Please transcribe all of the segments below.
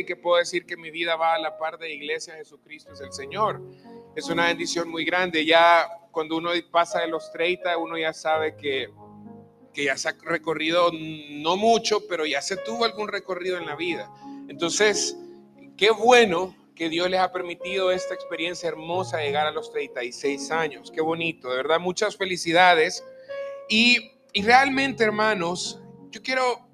y que puedo decir que mi vida va a la par de Iglesia Jesucristo es el Señor. Es una bendición muy grande. Ya cuando uno pasa de los 30, uno ya sabe que, que ya se ha recorrido no mucho, pero ya se tuvo algún recorrido en la vida. Entonces, qué bueno que Dios les ha permitido esta experiencia hermosa de llegar a los 36 años. Qué bonito, de verdad, muchas felicidades. Y, y realmente, hermanos, yo quiero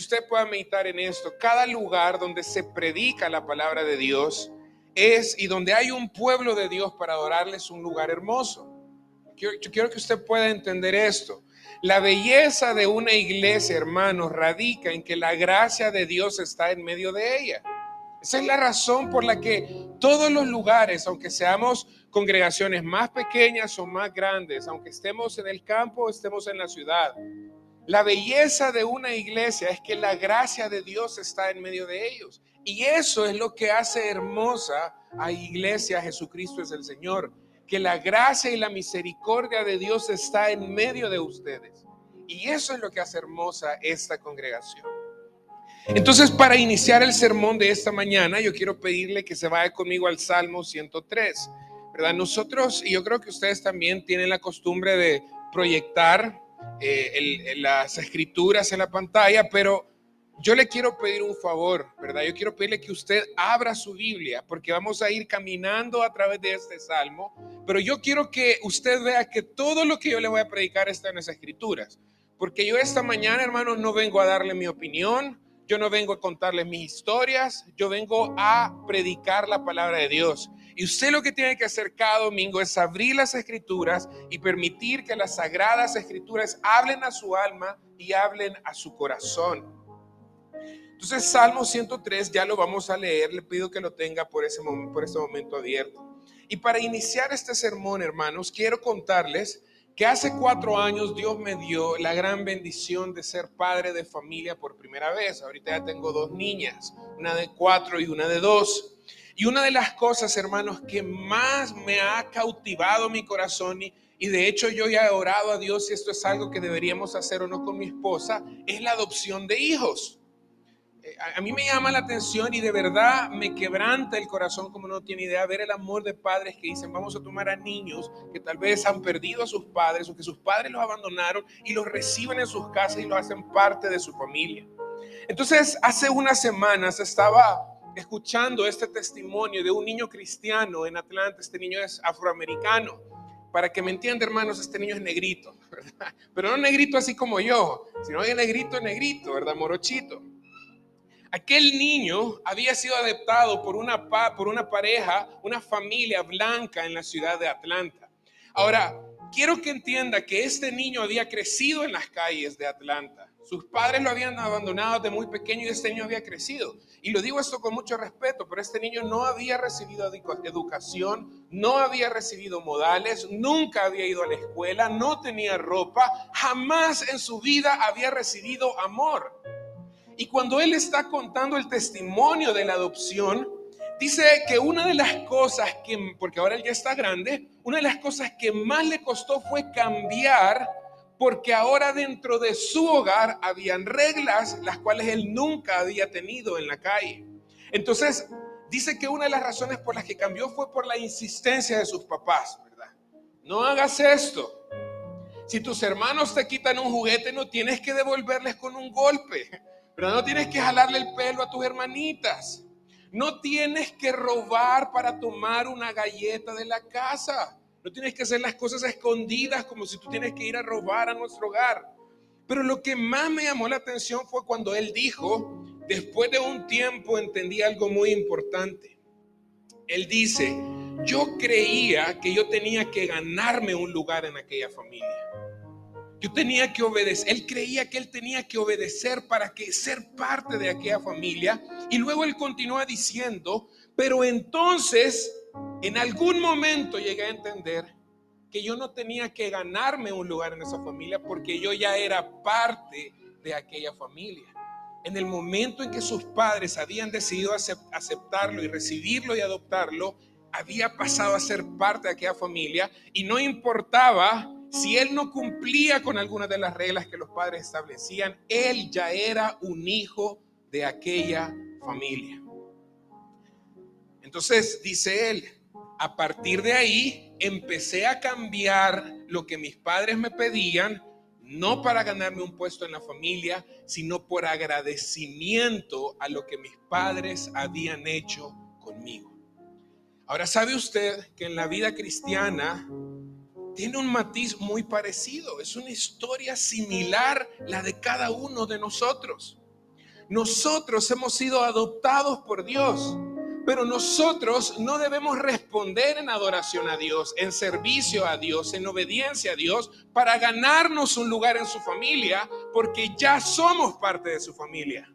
usted pueda meditar en esto. Cada lugar donde se predica la palabra de Dios es y donde hay un pueblo de Dios para adorarle es un lugar hermoso. Yo, quiero que usted pueda entender esto. La belleza de una iglesia, hermanos, radica en que la gracia de Dios está en medio de ella. Esa es la razón por la que todos los lugares, aunque seamos congregaciones más pequeñas o más grandes, aunque estemos en el campo o estemos en la ciudad, la belleza de una iglesia es que la gracia de Dios está en medio de ellos. Y eso es lo que hace hermosa a Iglesia Jesucristo es el Señor, que la gracia y la misericordia de Dios está en medio de ustedes. Y eso es lo que hace hermosa esta congregación. Entonces, para iniciar el sermón de esta mañana, yo quiero pedirle que se vaya conmigo al Salmo 103. ¿Verdad? Nosotros, y yo creo que ustedes también tienen la costumbre de proyectar eh, las escrituras en la pantalla, pero yo le quiero pedir un favor, ¿verdad? Yo quiero pedirle que usted abra su Biblia, porque vamos a ir caminando a través de este salmo, pero yo quiero que usted vea que todo lo que yo le voy a predicar está en las escrituras, porque yo esta mañana, hermanos, no vengo a darle mi opinión, yo no vengo a contarles mis historias, yo vengo a predicar la palabra de Dios. Y usted lo que tiene que hacer cada domingo es abrir las escrituras y permitir que las sagradas escrituras hablen a su alma y hablen a su corazón. Entonces, Salmo 103 ya lo vamos a leer, le pido que lo tenga por ese por este momento abierto. Y para iniciar este sermón, hermanos, quiero contarles que hace cuatro años Dios me dio la gran bendición de ser padre de familia por primera vez. Ahorita ya tengo dos niñas, una de cuatro y una de dos. Y una de las cosas, hermanos, que más me ha cautivado mi corazón y, y de hecho yo ya he orado a Dios si esto es algo que deberíamos hacer o no con mi esposa, es la adopción de hijos a mí me llama la atención y de verdad me quebranta el corazón como no tiene idea ver el amor de padres que dicen vamos a tomar a niños que tal vez han perdido a sus padres o que sus padres los abandonaron y los reciben en sus casas y los hacen parte de su familia. Entonces, hace unas semanas estaba escuchando este testimonio de un niño cristiano en Atlanta, este niño es afroamericano. Para que me entiendan, hermanos, este niño es negrito, Pero no negrito así como yo, sino es negrito, negrito, ¿verdad? Morochito. Aquel niño había sido adoptado por una, por una pareja, una familia blanca en la ciudad de Atlanta. Ahora, quiero que entienda que este niño había crecido en las calles de Atlanta. Sus padres lo habían abandonado de muy pequeño y este niño había crecido. Y lo digo esto con mucho respeto, pero este niño no había recibido educación, no había recibido modales, nunca había ido a la escuela, no tenía ropa, jamás en su vida había recibido amor. Y cuando él está contando el testimonio de la adopción, dice que una de las cosas que, porque ahora él ya está grande, una de las cosas que más le costó fue cambiar, porque ahora dentro de su hogar habían reglas las cuales él nunca había tenido en la calle. Entonces, dice que una de las razones por las que cambió fue por la insistencia de sus papás, ¿verdad? No hagas esto. Si tus hermanos te quitan un juguete, no tienes que devolverles con un golpe. Pero no tienes que jalarle el pelo a tus hermanitas. No tienes que robar para tomar una galleta de la casa. No tienes que hacer las cosas escondidas como si tú tienes que ir a robar a nuestro hogar. Pero lo que más me llamó la atención fue cuando él dijo, después de un tiempo entendí algo muy importante. Él dice, yo creía que yo tenía que ganarme un lugar en aquella familia. Yo tenía que obedecer. Él creía que él tenía que obedecer para que ser parte de aquella familia. Y luego él continúa diciendo, pero entonces en algún momento llegué a entender que yo no tenía que ganarme un lugar en esa familia porque yo ya era parte de aquella familia. En el momento en que sus padres habían decidido aceptarlo y recibirlo y adoptarlo, había pasado a ser parte de aquella familia y no importaba si él no cumplía con algunas de las reglas que los padres establecían, él ya era un hijo de aquella familia. Entonces, dice él, a partir de ahí empecé a cambiar lo que mis padres me pedían, no para ganarme un puesto en la familia, sino por agradecimiento a lo que mis padres habían hecho conmigo. Ahora, ¿sabe usted que en la vida cristiana tiene un matiz muy parecido? Es una historia similar la de cada uno de nosotros. Nosotros hemos sido adoptados por Dios, pero nosotros no debemos responder en adoración a Dios, en servicio a Dios, en obediencia a Dios, para ganarnos un lugar en su familia, porque ya somos parte de su familia.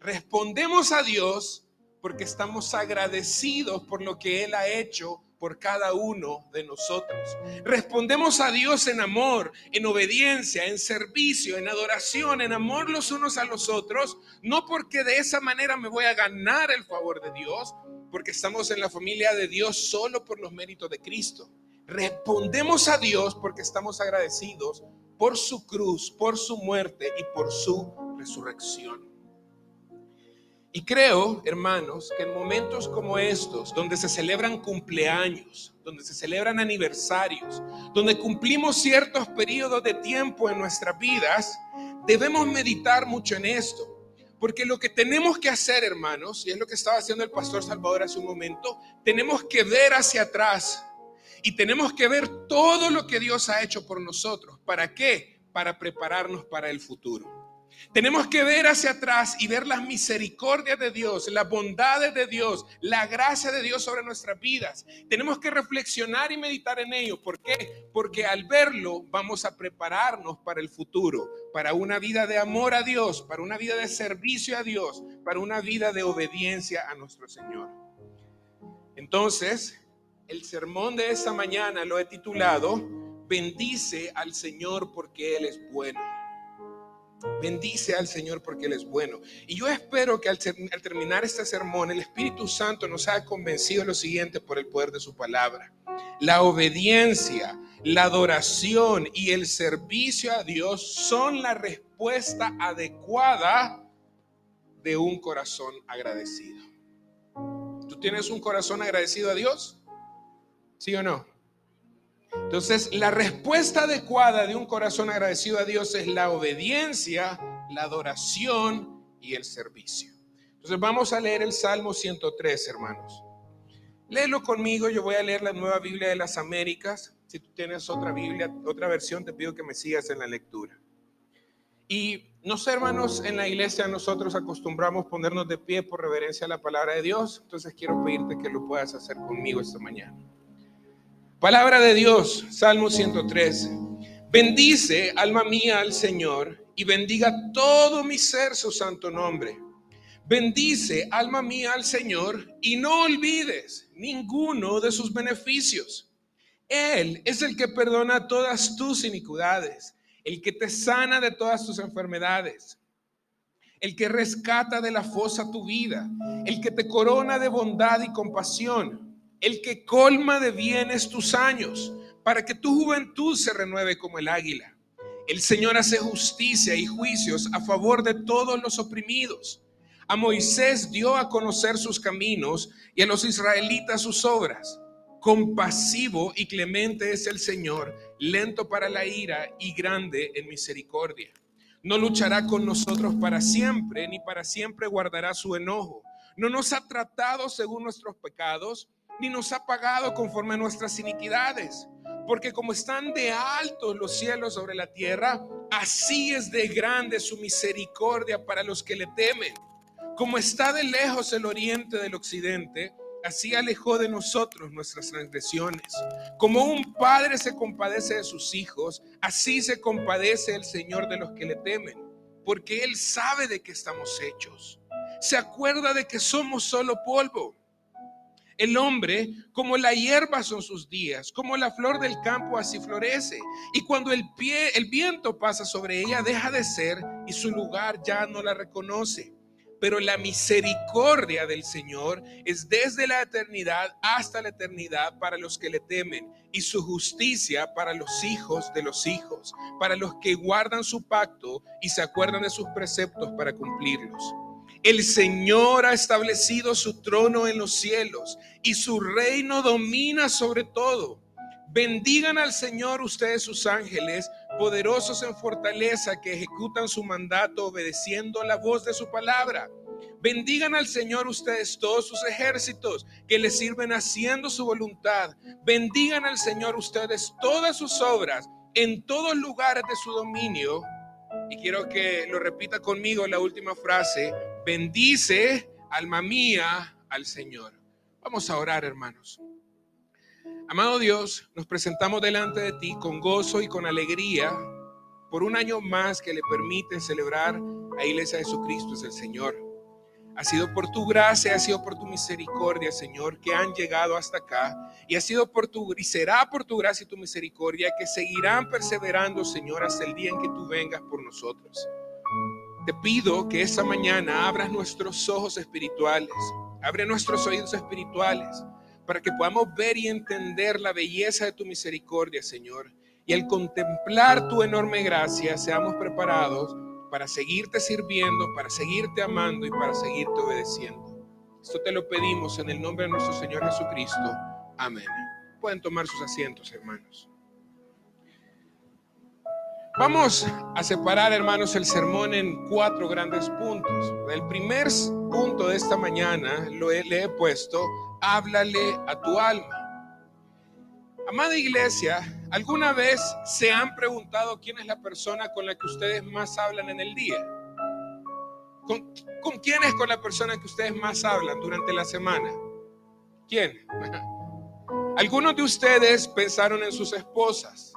Respondemos a Dios porque estamos agradecidos por lo que Él ha hecho por cada uno de nosotros. Respondemos a Dios en amor, en obediencia, en servicio, en adoración, en amor los unos a los otros, no porque de esa manera me voy a ganar el favor de Dios, porque estamos en la familia de Dios solo por los méritos de Cristo. Respondemos a Dios porque estamos agradecidos por su cruz, por su muerte y por su resurrección. Y creo, hermanos, que en momentos como estos, donde se celebran cumpleaños, donde se celebran aniversarios, donde cumplimos ciertos periodos de tiempo en nuestras vidas, debemos meditar mucho en esto. Porque lo que tenemos que hacer, hermanos, y es lo que estaba haciendo el pastor Salvador hace un momento, tenemos que ver hacia atrás y tenemos que ver todo lo que Dios ha hecho por nosotros. ¿Para qué? Para prepararnos para el futuro. Tenemos que ver hacia atrás y ver las misericordias de Dios, las bondades de Dios, la gracia de Dios sobre nuestras vidas. Tenemos que reflexionar y meditar en ello. ¿Por qué? Porque al verlo vamos a prepararnos para el futuro, para una vida de amor a Dios, para una vida de servicio a Dios, para una vida de obediencia a nuestro Señor. Entonces, el sermón de esta mañana lo he titulado, bendice al Señor porque Él es bueno. Bendice al Señor porque Él es bueno. Y yo espero que al, terminar este sermón el Espíritu Santo nos haya convencido de lo siguiente por el poder de su palabra. La obediencia, la adoración y el servicio a Dios son la respuesta adecuada de un corazón agradecido. ¿Tú tienes un corazón agradecido a Dios? ¿Sí o no? Entonces, la respuesta adecuada de un corazón agradecido a Dios es la obediencia, la adoración y el servicio. Entonces, vamos a leer el Salmo 103, hermanos. Léelo conmigo, yo voy a leer la nueva Biblia de las Américas. Si tú tienes otra Biblia, otra versión, te pido que me sigas en la lectura. Y no hermanos, en la iglesia nosotros acostumbramos ponernos de pie por reverencia a la palabra de Dios. Entonces quiero pedirte que lo puedas hacer conmigo esta mañana. Palabra de Dios, Salmo 103. Bendice, alma mía, al Señor y bendiga todo mi ser su santo nombre. Bendice, alma mía, al Señor y no olvides ninguno de sus beneficios. Él es el que perdona todas tus iniquidades, el que te sana de todas tus enfermedades, el que rescata de la fosa tu vida, el que te corona de bondad y compasión el que colma de bienes tus años, para que tu juventud se renueve como el águila. El Señor hace justicia y juicios a favor de todos los oprimidos. A Moisés dio a conocer sus caminos y a los israelitas sus obras. Compasivo y clemente es el Señor, lento para la ira y grande en misericordia. No luchará con nosotros para siempre, ni para siempre guardará su enojo. No nos ha tratado según nuestros pecados ni nos ha pagado conforme a nuestras iniquidades. Porque como están de altos los cielos sobre la tierra, así es de grande su misericordia para los que le temen. Como está de lejos el oriente del occidente, así alejó de nosotros nuestras transgresiones. Como un padre se compadece de sus hijos, así se compadece el Señor de los que le temen, porque Él sabe de qué estamos hechos. Se acuerda de que somos solo polvo el hombre, como la hierba son sus días, como la flor del campo así florece. Y cuando el pie, el viento pasa sobre ella, deja de ser y su lugar ya no la reconoce. Pero la misericordia del Señor es desde la eternidad hasta la eternidad para los que le temen y su justicia para los hijos de los hijos, para los que guardan su pacto y se acuerdan de sus preceptos para cumplirlos. El Señor ha establecido su trono en los cielos y su reino domina sobre todo. Bendigan al Señor ustedes sus ángeles, poderosos en fortaleza, que ejecutan su mandato obedeciendo la voz de su palabra. Bendigan al Señor ustedes todos sus ejércitos que le sirven haciendo su voluntad. Bendigan al Señor ustedes todas sus obras en todos lugares de su dominio. Y quiero que lo repita conmigo la última frase. Bendice, alma mía, al Señor. Vamos a orar, hermanos. Amado Dios, nos presentamos delante de ti con gozo y con alegría por un año más que le permite celebrar a Iglesia de Jesucristo es el Señor. Ha sido por tu gracia, ha sido por tu misericordia, Señor, que han llegado hasta acá. Y ha sido por tu, y será por tu gracia y tu misericordia que seguirán perseverando, Señor, hasta el día en que tú vengas por nosotros. Te pido que esta mañana abras nuestros ojos espirituales, abre nuestros oídos espirituales, para que podamos ver y entender la belleza de tu misericordia, Señor. Y al contemplar tu enorme gracia, seamos preparados para seguirte sirviendo, para seguirte amando y para seguirte obedeciendo. Esto te lo pedimos en el nombre de nuestro Señor Jesucristo. Amén. Pueden tomar sus asientos, hermanos. Vamos a separar, hermanos, el sermón en cuatro grandes puntos. El primer punto de esta mañana lo he, le he puesto, háblale a tu alma. Amada iglesia, ¿alguna vez se han preguntado quién es la persona con la que ustedes más hablan en el día? ¿Con, quién es con la persona que ustedes más hablan durante la semana? ¿Quién? Algunos de ustedes pensaron en sus esposas,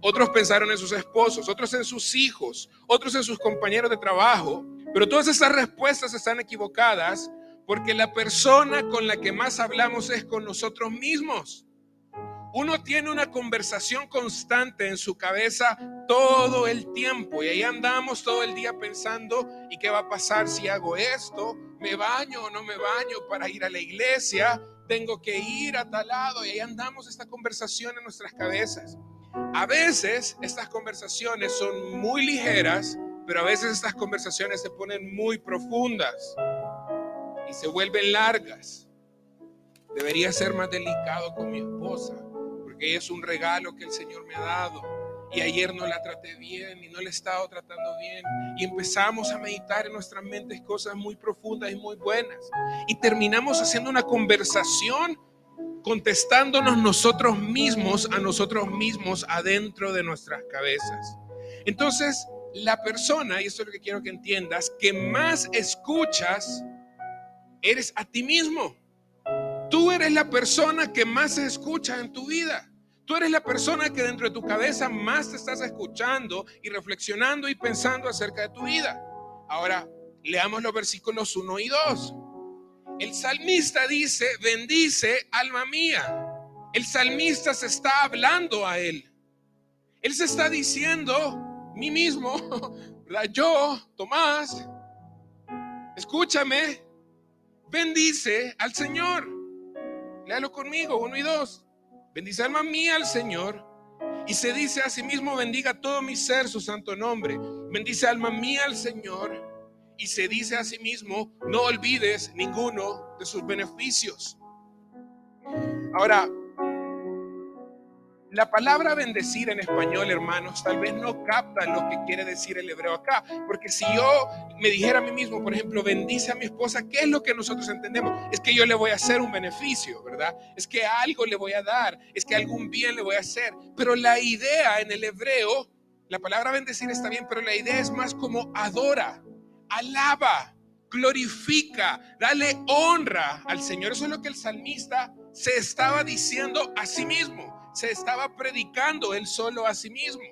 otros pensaron en sus esposos, otros en sus hijos, otros en sus compañeros de trabajo, pero todas esas respuestas están equivocadas porque la persona con la que más hablamos es con nosotros mismos. Uno tiene una conversación constante en su cabeza todo el tiempo y ahí andamos todo el día pensando, ¿y qué va a pasar si hago esto? ¿Me baño o no me baño para ir a la iglesia? Tengo que ir a tal lado y ahí andamos esta conversación en nuestras cabezas. A veces estas conversaciones son muy ligeras, pero a veces estas conversaciones se ponen muy profundas y se vuelven largas. Debería ser más delicado con mi esposa es un regalo que el Señor me ha dado. Y ayer no la traté bien y no la he estado tratando bien. Y empezamos a meditar en nuestras mentes cosas muy profundas y muy buenas. Y terminamos haciendo una conversación contestándonos nosotros mismos a nosotros mismos adentro de nuestras cabezas. Entonces, la persona, y esto es lo que quiero que entiendas, que más escuchas, eres a ti mismo. Tú eres la persona que más se escucha en tu vida. Tú eres la persona que dentro de tu cabeza más te estás escuchando y reflexionando y pensando acerca de tu vida. Ahora, leamos los versículos 1 y 2. El salmista dice, bendice alma mía. El salmista se está hablando a él. Él se está diciendo, mí mismo, yo, Tomás, escúchame, bendice al Señor. Léalo conmigo, uno y dos. Bendice alma mía al Señor. Y se dice a sí mismo, bendiga todo mi ser su santo nombre. Bendice alma mía al Señor. Y se dice a sí mismo, no olvides ninguno de sus beneficios. Ahora, la palabra bendecir en español, hermanos, tal vez no capta lo que quiere decir el hebreo acá. Porque si yo me dijera a mí mismo, por ejemplo, bendice a mi esposa, ¿qué es lo que nosotros entendemos? Es que yo le voy a hacer un beneficio, ¿verdad? Es que algo le voy a dar, es que algún bien le voy a hacer. Pero la idea en el hebreo, la palabra bendecir está bien, pero la idea es más como adora, alaba, glorifica, dale honra al Señor. Eso es lo que el salmista se estaba diciendo a sí mismo se estaba predicando él solo a sí mismo.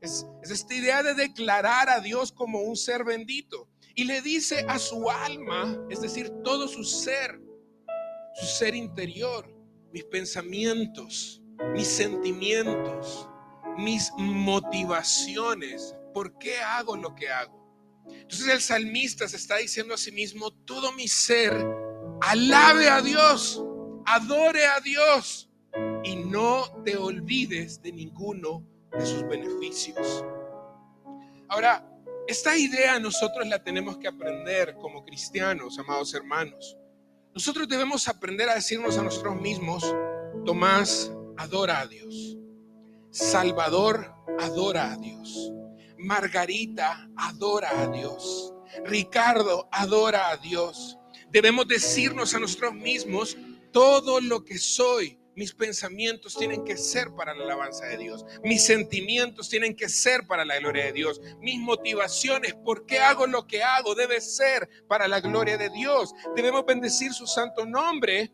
Es, esta idea de declarar a Dios como un ser bendito. Y le dice a su alma, es decir, todo su ser, su ser interior, mis pensamientos, mis sentimientos, mis motivaciones, ¿por qué hago lo que hago? Entonces el salmista se está diciendo a sí mismo, todo mi ser, alabe a Dios, adore a Dios y no te olvides de ninguno de sus beneficios. Ahora, esta idea nosotros la tenemos que aprender como cristianos, amados hermanos. Nosotros debemos aprender a decirnos a nosotros mismos, Tomás adora a Dios, Salvador adora a Dios, Margarita adora a Dios, Ricardo adora a Dios. Debemos decirnos a nosotros mismos, todo lo que soy, mis pensamientos tienen que ser para la alabanza de Dios. Mis sentimientos tienen que ser para la gloria de Dios. Mis motivaciones, por qué hago lo que hago, debe ser para la gloria de Dios. Debemos bendecir su santo nombre.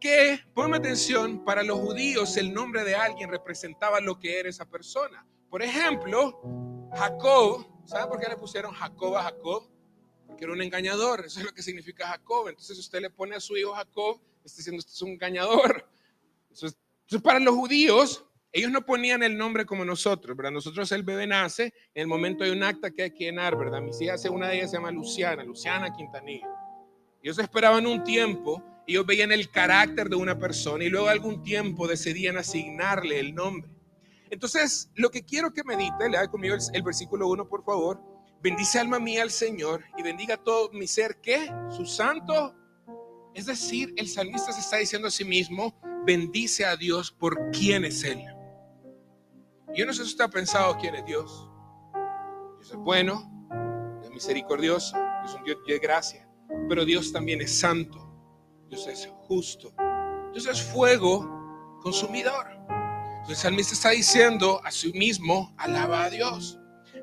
Que, ponme atención, para los judíos el nombre de alguien representaba lo que era esa persona. Por ejemplo, Jacob, ¿saben por qué le pusieron Jacob a Jacob? Porque era un engañador, eso es lo que significa Jacob. Entonces usted le pone a su hijo Jacob, está diciendo, este es un engañador. Entonces, para los judíos, ellos no ponían el nombre como nosotros, ¿verdad? Nosotros el bebé nace, en el momento hay un acta que hay que llenar, ¿verdad? Mis hijas, una de ellas se llama Luciana, Luciana Quintanilla. Ellos esperaban un tiempo, ellos veían el carácter de una persona y luego algún tiempo decidían asignarle el nombre. Entonces, lo que quiero que medite, lea conmigo el, el versículo 1, por favor. Bendice alma mía al Señor y bendiga todo mi ser que su santo. Es decir, el salmista se está diciendo a sí mismo, bendice a Dios por quién es Él. Yo no sé si usted ha pensado quién es Dios. Dios es bueno, es misericordioso, es un Dios de gracia, pero Dios también es santo, Dios es justo, Dios es fuego consumidor. Entonces el salmista está diciendo a sí mismo, alaba a Dios.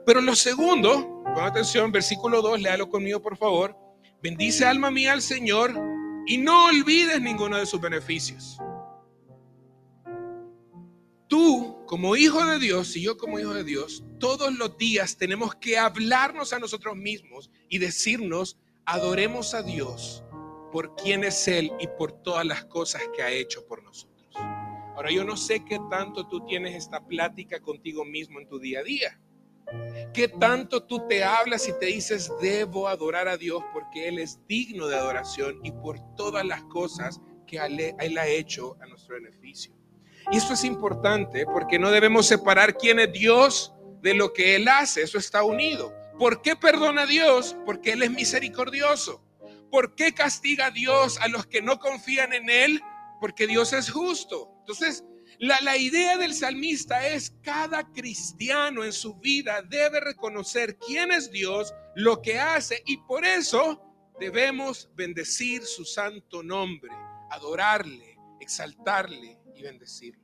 Pero lo segundo, pon atención, versículo 2, léalo conmigo por favor. Bendice alma mía al Señor y no olvides ninguno de sus beneficios tú como hijo de Dios y yo como hijo de Dios, todos los días tenemos que hablarnos a nosotros mismos y decirnos, adoremos a Dios por quién es Él y por todas las cosas que ha hecho por nosotros. Ahora yo no sé qué tanto tú tienes esta plática contigo mismo en tu día a día. ¿Qué tanto tú te hablas y te dices, debo adorar a Dios porque Él es digno de adoración y por todas las cosas que Él ha hecho a nuestro beneficio? Y esto es importante porque no debemos separar quién es Dios de lo que Él hace. Eso está unido. ¿Por qué perdona a Dios? Porque Él es misericordioso. ¿Por qué castiga a Dios a los que no confían en Él? Porque Dios es justo. Entonces, la, la, idea del salmista es cada cristiano en su vida debe reconocer quién es Dios, lo que hace y por eso debemos bendecir su santo nombre, adorarle, exaltarle y bendecirlo.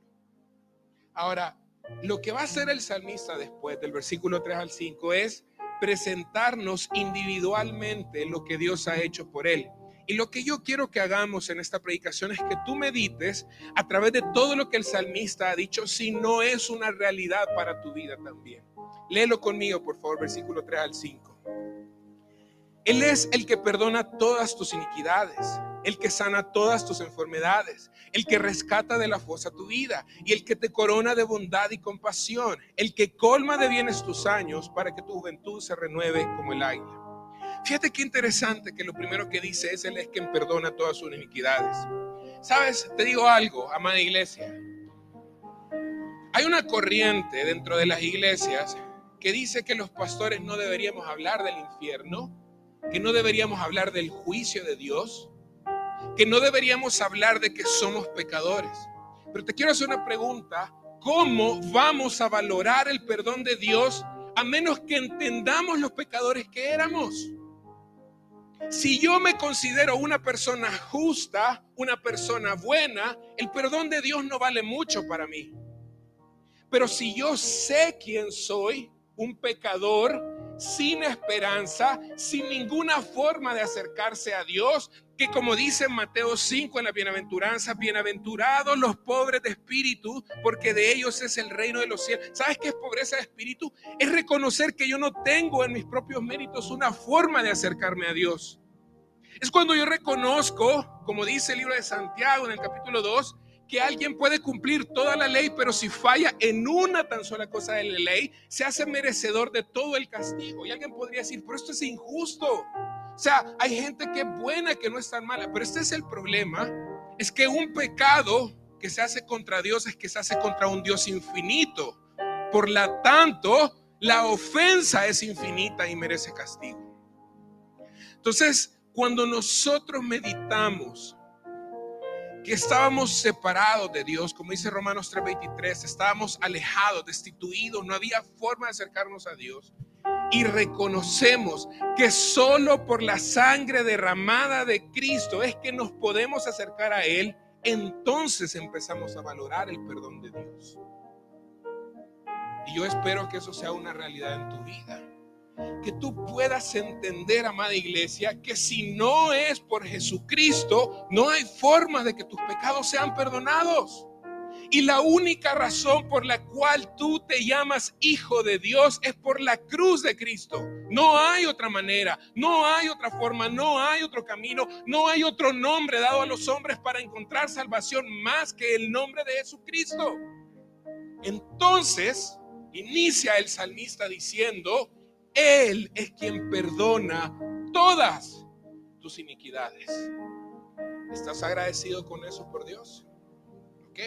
Ahora, lo que va a hacer el salmista después del versículo 3 al 5 es presentarnos individualmente lo que Dios ha hecho por él. Y lo que yo quiero que hagamos en esta predicación es que tú medites a través de todo lo que el salmista ha dicho, si no es una realidad para tu vida también. Léelo conmigo, por favor, versículo 3 al 5. Él es el que perdona todas tus iniquidades el que sana todas tus enfermedades, el que rescata de la fosa tu vida y el que te corona de bondad y compasión, el que colma de bienes tus años para que tu juventud se renueve como el águila. Fíjate qué interesante que lo primero que dice es Él es quien perdona todas sus iniquidades. Sabes, te digo algo, amada iglesia. Hay una corriente dentro de las iglesias que dice que los pastores no deberíamos hablar del infierno, que no deberíamos hablar del juicio de Dios, que no deberíamos hablar de que somos pecadores. Pero te quiero hacer una pregunta. ¿Cómo vamos a valorar el perdón de Dios a menos que entendamos los pecadores que éramos? Si yo me considero una persona justa, una persona buena, el perdón de Dios no vale mucho para mí. Pero si yo sé quién soy, un pecador, sin esperanza, sin ninguna forma de acercarse a Dios, que como dice Mateo 5 en la bienaventuranza, bienaventurados los pobres de espíritu, porque de ellos es el reino de los cielos. ¿Sabes qué es pobreza de espíritu? Es reconocer que yo no tengo en mis propios méritos una forma de acercarme a Dios. Es cuando yo reconozco, como dice el libro de Santiago en el capítulo 2, que alguien puede cumplir toda la ley, pero si falla en una tan sola cosa de la ley, se hace merecedor de todo el castigo. Y alguien podría decir, pero esto es injusto. O sea, hay gente que es buena, que no es tan mala, pero este es el problema, es que un pecado que se hace contra Dios es que se hace contra un Dios infinito. Por lo tanto, La ofensa es infinita y merece castigo. Entonces, cuando nosotros meditamos que estábamos separados de Dios, como dice Romanos 3:23, estábamos alejados, destituidos, no había forma de acercarnos a Dios. Y reconocemos que solo por la sangre derramada de Cristo es que nos podemos acercar a Él, entonces empezamos a valorar el perdón de Dios. Y yo espero que eso sea una realidad en tu vida. Que tú puedas entender, amada iglesia, que si no es por Jesucristo, no hay forma de que tus pecados sean perdonados. Y la única razón por la cual tú te llamas hijo de Dios es por la cruz de Cristo. No hay otra manera, no hay otra forma, no hay otro camino, no hay otro nombre dado a los hombres para encontrar salvación más que el nombre de Jesucristo. Entonces, inicia el salmista diciendo, Él es quien perdona todas tus iniquidades. ¿Estás agradecido con eso por Dios? ¿Ok?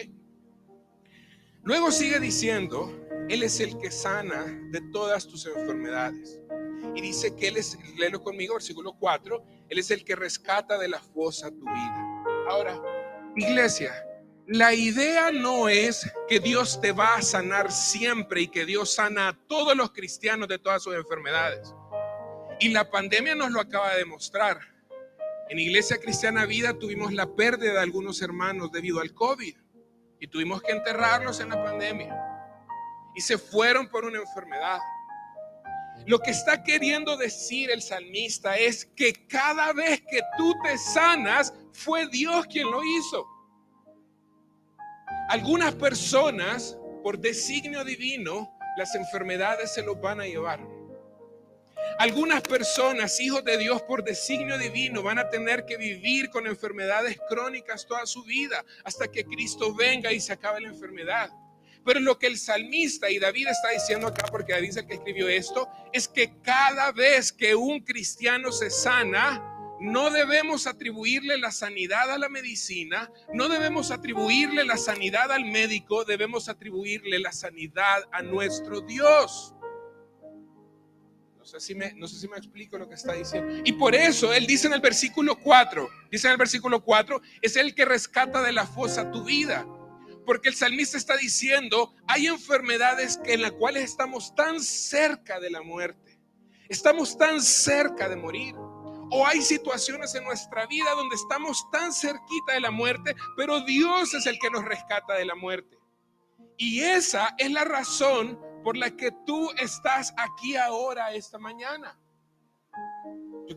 Luego sigue diciendo, Él es el que sana de todas tus enfermedades. Y dice que Él es, léelo conmigo, versículo 4, Él es el que rescata de la fosa tu vida. Ahora, iglesia, la idea no es que Dios te va a sanar siempre y que Dios sana a todos los cristianos de todas sus enfermedades. Y la pandemia nos lo acaba de demostrar. En Iglesia Cristiana Vida tuvimos la pérdida de algunos hermanos debido al COVID y tuvimos que enterrarlos en la pandemia. Y se fueron por una enfermedad. Lo que está queriendo decir el salmista es que cada vez que tú te sanas, fue Dios quien lo hizo. Algunas personas, por designio divino, las enfermedades se los van a llevar. Algunas personas, hijos de Dios, por designio divino, van a tener que vivir con enfermedades crónicas toda su vida hasta que Cristo venga y se acabe la enfermedad. Pero lo que el salmista y David está diciendo acá, porque David es el que escribió esto, es que cada vez que un cristiano se sana, no debemos atribuirle la sanidad a la medicina, no debemos atribuirle la sanidad al médico, debemos atribuirle la sanidad a nuestro Dios. No sé, si me, no sé si me explico lo que está diciendo. Y por eso él dice en el versículo 4, dice en el versículo 4, es el que rescata de la fosa tu vida. Porque el salmista está diciendo, hay enfermedades que en las cuales estamos tan cerca de la muerte. Estamos tan cerca de morir. O hay situaciones en nuestra vida donde estamos tan cerquita de la muerte, pero Dios es el que nos rescata de la muerte. Y esa es la razón por la que tú estás aquí ahora, esta mañana.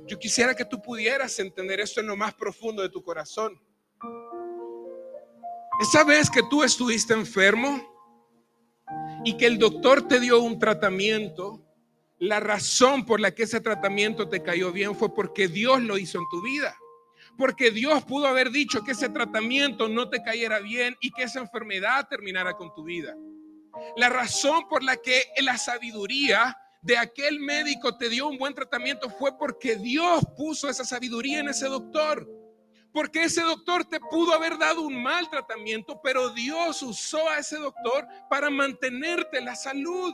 Yo, quisiera que tú pudieras entender esto en lo más profundo de tu corazón. Esa vez que tú estuviste enfermo y que el doctor te dio un tratamiento, la razón por la que ese tratamiento te cayó bien fue porque Dios lo hizo en tu vida. Porque Dios pudo haber dicho que ese tratamiento no te cayera bien y que esa enfermedad terminara con tu vida. La razón por la que la sabiduría de aquel médico te dio un buen tratamiento fue porque Dios puso esa sabiduría en ese doctor. Porque ese doctor te pudo haber dado un mal tratamiento, pero Dios usó a ese doctor para mantenerte la salud.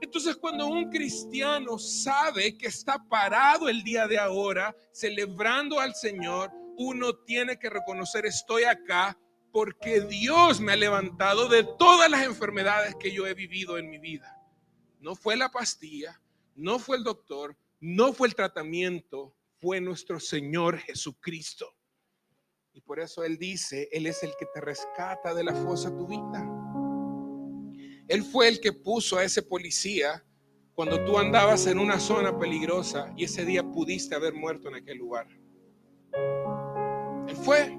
Entonces cuando un cristiano sabe que está parado el día de ahora, celebrando al Señor, uno tiene que reconocer, estoy acá porque Dios me ha levantado de todas las enfermedades que yo he vivido en mi vida. No fue la pastilla, no fue el doctor, no fue el tratamiento, fue nuestro Señor Jesucristo. Y por eso Él dice, Él es el que te rescata de la fosa tu vida. Él fue el que puso a ese policía cuando tú andabas en una zona peligrosa y ese día pudiste haber muerto en aquel lugar. Él fue.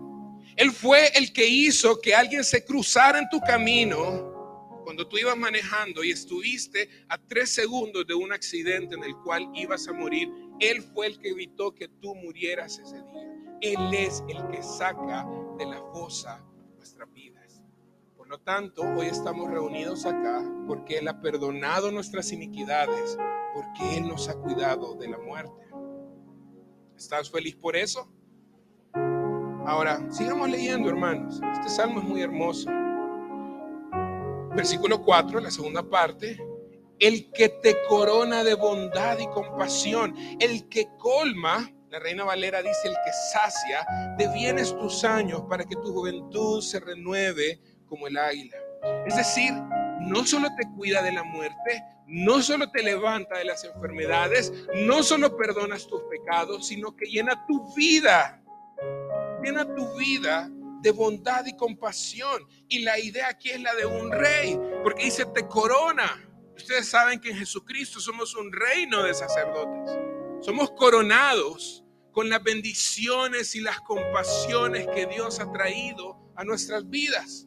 Él fue el que hizo que alguien se cruzara en tu camino cuando tú ibas manejando y estuviste a tres segundos de un accidente en el cual ibas a morir. Él fue el que evitó que tú murieras ese día. Él es el que saca de la fosa nuestra vida. Por lo tanto, hoy estamos reunidos acá porque Él ha perdonado nuestras iniquidades, porque Él nos ha cuidado de la muerte. ¿Estás feliz por eso? Ahora, sigamos leyendo, hermanos. Este salmo es muy hermoso. Versículo 4, la segunda parte. el que te corona de bondad y compasión, el que colma, la reina Valera dice, el que sacia de bienes tus años para que tu juventud se renueve como el águila. Es decir, no solo te cuida de la muerte, no solo te levanta de las enfermedades, no solo perdonas tus pecados, sino que llena tu vida, llena tu vida de bondad y compasión. Y la idea aquí es la de un rey, porque dice, te corona. Ustedes saben que en Jesucristo somos un reino de sacerdotes. Somos coronados con las bendiciones y las compasiones que Dios ha traído a nuestras vidas.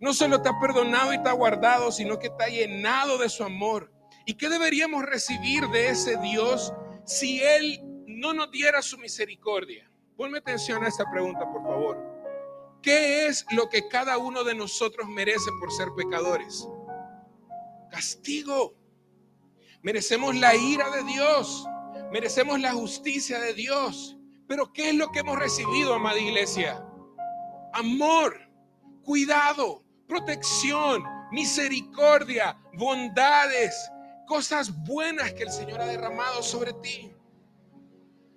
No solo te ha perdonado y te ha guardado, sino que te ha llenado de su amor. ¿Y qué deberíamos recibir de ese Dios si Él no nos diera su misericordia? Ponme atención a esta pregunta, por favor. ¿Qué es lo que cada uno de nosotros merece por ser pecadores? Castigo. Merecemos la ira de Dios. Merecemos la justicia de Dios. Pero ¿qué es lo que hemos recibido, amada iglesia? Amor, cuidado, protección, misericordia, bondades, cosas buenas que el Señor ha derramado sobre ti.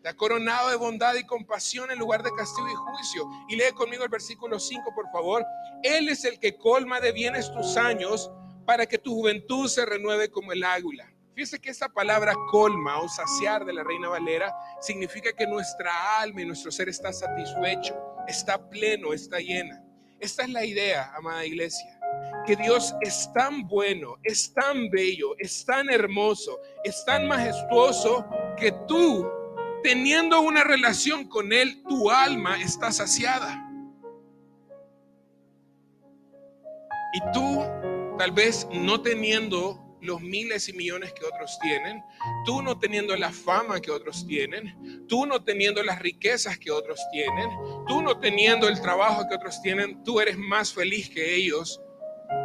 Te ha coronado de bondad y compasión en lugar de castigo y juicio. Y lee conmigo el versículo 5, por favor. Él es el que colma de bienes tus años para que tu juventud se renueve como el águila. Fíjese que esta palabra colma o saciar de la Reina Valera significa que nuestra alma y nuestro ser está satisfecho, está pleno, está llena. Esta es la idea, amada iglesia, que Dios es tan bueno, es tan bello, es tan hermoso, es tan majestuoso que tú, teniendo una relación con Él, tu alma está saciada. Y tú, tal vez no teniendo los miles y millones que otros tienen, tú no teniendo la fama que otros tienen, tú no teniendo las riquezas que otros tienen, tú no teniendo el trabajo que otros tienen, tú eres más feliz que ellos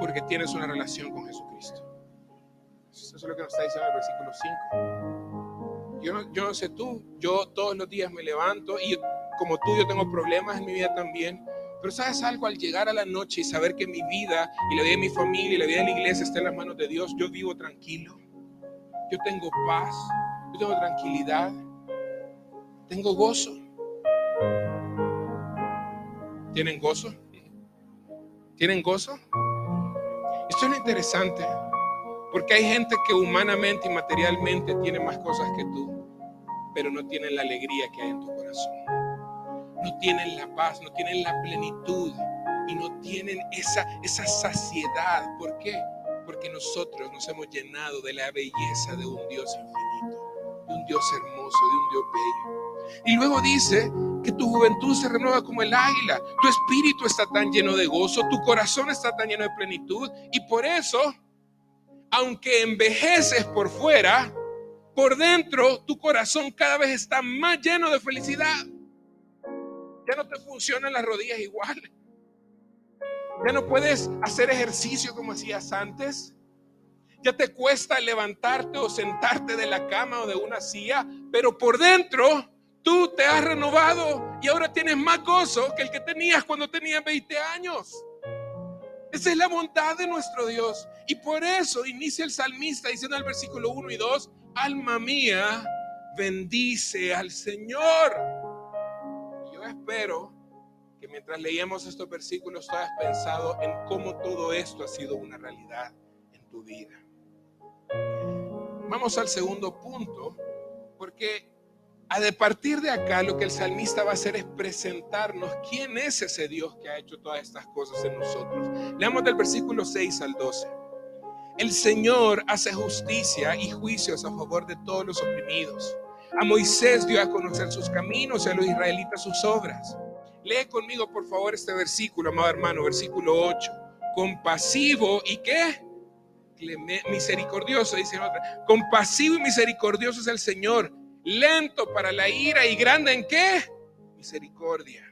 porque tienes una relación con Jesucristo. Eso es lo que nos está diciendo el versículo 5. Yo no, yo no sé tú, yo todos los días me levanto y como tú yo tengo problemas en mi vida también pero sabes algo, al llegar a la noche y saber que mi vida y la vida de mi familia y la vida de la iglesia está en las manos de Dios, yo vivo tranquilo. Yo tengo paz, yo tengo tranquilidad, tengo gozo. ¿Tienen gozo? ¿Tienen gozo? Esto es interesante, porque hay gente que humanamente y materialmente tiene más cosas que tú, pero no tienen la alegría que hay en tu corazón no tienen la paz, no tienen la plenitud y no tienen esa, esa saciedad. ¿Por qué? Porque nosotros nos hemos llenado de la belleza de un Dios infinito, de un Dios hermoso, de un Dios bello. Y luego dice que tu juventud se renueva como el águila, tu espíritu está tan lleno de gozo, tu corazón está tan lleno de plenitud y por eso, aunque envejeces por fuera, por dentro tu corazón cada vez está más lleno de felicidad. Ya no te funcionan las rodillas igual. Ya no puedes hacer ejercicio como hacías antes. Ya te cuesta levantarte o sentarte de la cama o de una silla, pero por dentro tú te has renovado y ahora tienes más gozo que el que tenías cuando tenías 20 años. Esa es la bondad de nuestro Dios. Y por eso inicia el salmista diciendo en el versículo 1 y 2, alma mía, bendice al Señor espero que mientras leíamos estos versículos tú hayas pensado en cómo todo esto ha sido una realidad en tu vida. Vamos al segundo punto, porque a partir de acá lo que el salmista va a hacer es presentarnos quién es ese Dios que ha hecho todas estas cosas en nosotros. Leamos del versículo 6 al 12. El Señor hace justicia y juicios a favor de todos los oprimidos a Moisés dio a conocer sus caminos y a los israelitas sus obras. Lee conmigo, por favor, este versículo, amado hermano, versículo 8. Compasivo y qué? Misericordioso, dice otra. Compasivo y misericordioso es el Señor, lento para la ira y grande en qué? Misericordia.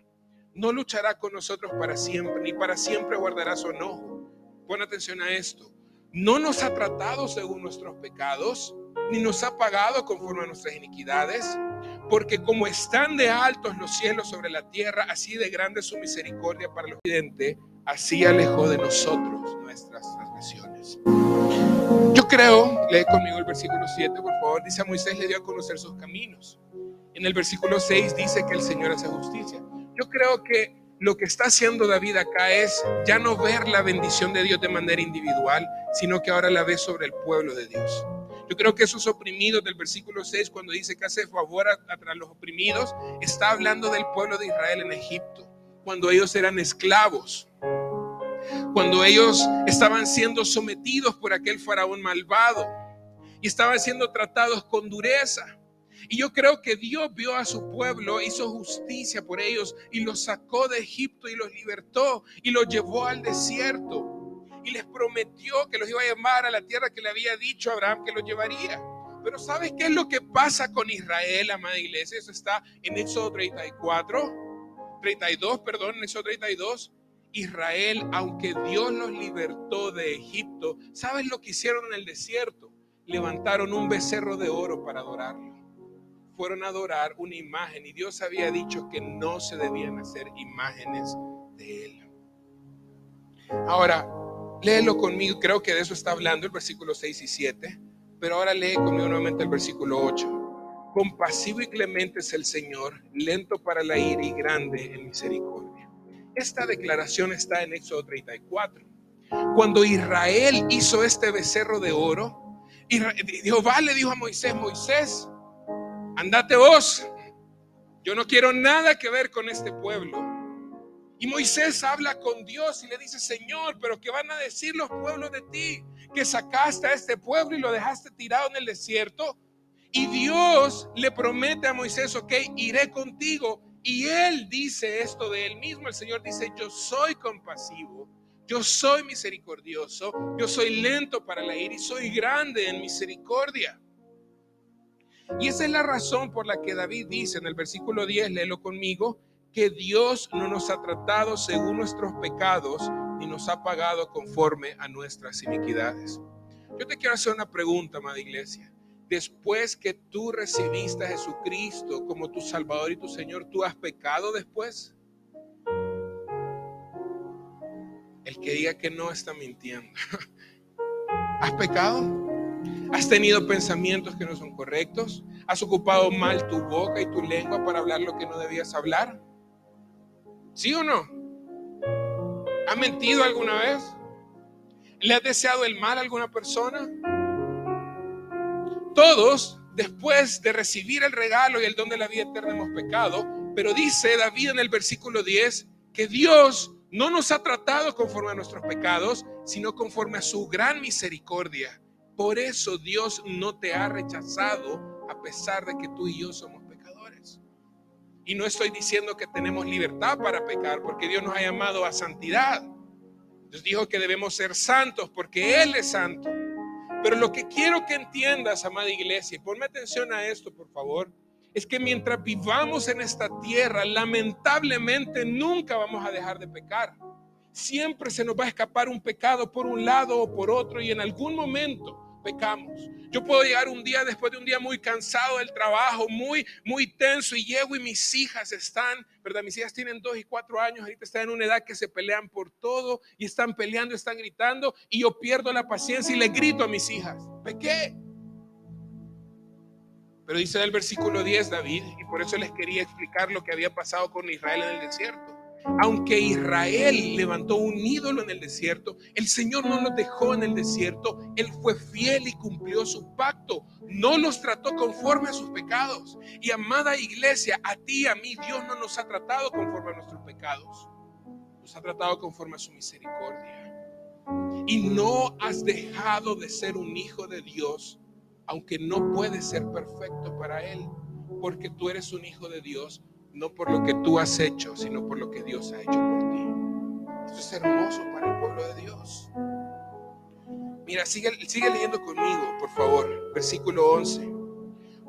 No luchará con nosotros para siempre, ni para siempre guardará su enojo. Pon atención a esto. No nos ha tratado según nuestros pecados ni nos ha pagado conforme a nuestras iniquidades, porque como están de altos los cielos sobre la tierra, así de grande su misericordia para el occidente, así alejó de nosotros nuestras transgresiones. Yo creo, lee conmigo el versículo 7, por favor, dice a Moisés le dio a conocer sus caminos. En el versículo 6 dice que el Señor hace justicia. Yo creo que lo que está haciendo David acá es ya no ver la bendición de Dios de manera individual, sino que ahora la ve sobre el pueblo de Dios. Yo creo que esos oprimidos del versículo 6, cuando dice que hace favor a, a, los oprimidos, está hablando del pueblo de Israel en Egipto, cuando ellos eran esclavos, cuando ellos estaban siendo sometidos por aquel faraón malvado y estaban siendo tratados con dureza. Y yo creo que Dios vio a su pueblo, hizo justicia por ellos y los sacó de Egipto y los libertó y los llevó al desierto. Y les prometió que los iba a llamar a la tierra que le había dicho a Abraham que los llevaría. Pero ¿sabes qué es lo que pasa con Israel, amada iglesia? Eso está en Éxodo 34, 32, perdón, en Éxodo 32. Israel, aunque Dios los libertó de Egipto, ¿sabes lo que hicieron en el desierto? Levantaron un becerro de oro para adorarlo fueron a adorar una imagen y Dios había dicho que no se debían hacer imágenes de Él. Ahora, léelo conmigo, creo que de eso está hablando el versículo 6 y 7, pero ahora lee conmigo nuevamente el versículo 8. Compasivo y clemente es el Señor, lento para la ira y grande en misericordia. Esta declaración está en Éxodo 34. Cuando Israel hizo este becerro de oro, Jehová le dijo a Moisés, Moisés, andate vos, yo no quiero nada que ver con este pueblo. Y Moisés habla con Dios y le dice, Señor, pero ¿qué van a decir los pueblos de ti? Que sacaste a este pueblo y lo dejaste tirado en el desierto. Y Dios le promete a Moisés, ok, iré contigo. Y él dice esto de él mismo. El Señor dice, yo soy compasivo, yo soy misericordioso, yo soy lento para la ira y soy grande en misericordia. Y esa es la razón por la que David dice en el versículo 10, léelo conmigo, que Dios no nos ha tratado según nuestros pecados ni nos ha pagado conforme a nuestras iniquidades. Yo te quiero hacer una pregunta, amada iglesia. Después que tú recibiste a Jesucristo como tu Salvador y tu Señor, ¿tú has pecado después? El que diga que no está mintiendo. ¿Has pecado? ¿Has tenido pensamientos que no son correctos? ¿Has ocupado mal tu boca y tu lengua para hablar lo que no debías hablar? ¿Sí o no? ¿Has mentido alguna vez? ¿Le has deseado el mal a alguna persona? Todos, después de recibir el regalo y el don de la vida eterna, hemos pecado. Pero dice David en el versículo 10 que Dios no nos ha tratado conforme a nuestros pecados, sino conforme a su gran misericordia por eso Dios no te ha rechazado a pesar de que tú y yo somos pecadores. Y no estoy diciendo que tenemos libertad para pecar, porque Dios nos ha llamado a santidad. Dios dijo que debemos ser santos porque Él es santo. Pero lo que quiero que entiendas, amada iglesia, y ponme atención a esto, por favor, es que mientras vivamos en esta tierra, lamentablemente nunca vamos a dejar de pecar. Siempre se nos va a escapar un pecado por un lado o por otro y en algún momento pecamos. Yo puedo llegar un día después de un día muy cansado del trabajo, muy, muy tenso y llego y mis hijas están, ¿verdad? Mis hijas tienen dos y cuatro años, ahorita están en una edad que se pelean por todo y están peleando, están gritando y yo pierdo la paciencia y le grito a mis hijas, pequé. Pero dice el versículo 10 David, y por eso les quería explicar lo que había pasado con Israel en el desierto. Aunque Israel levantó un ídolo en el desierto, el Señor no los dejó en el desierto. Él fue fiel y cumplió su pacto. No los trató conforme a sus pecados. Y amada iglesia, a ti a mí Dios no nos ha tratado conforme a nuestros pecados. Nos ha tratado conforme a su misericordia. Y no has dejado de ser un hijo de Dios, aunque no puedes ser perfecto para Él, porque tú eres un hijo de Dios no por lo que tú has hecho, sino por lo que Dios ha hecho por ti. Esto es hermoso para el pueblo de Dios. Mira, sigue, sigue leyendo conmigo, por favor, versículo 11.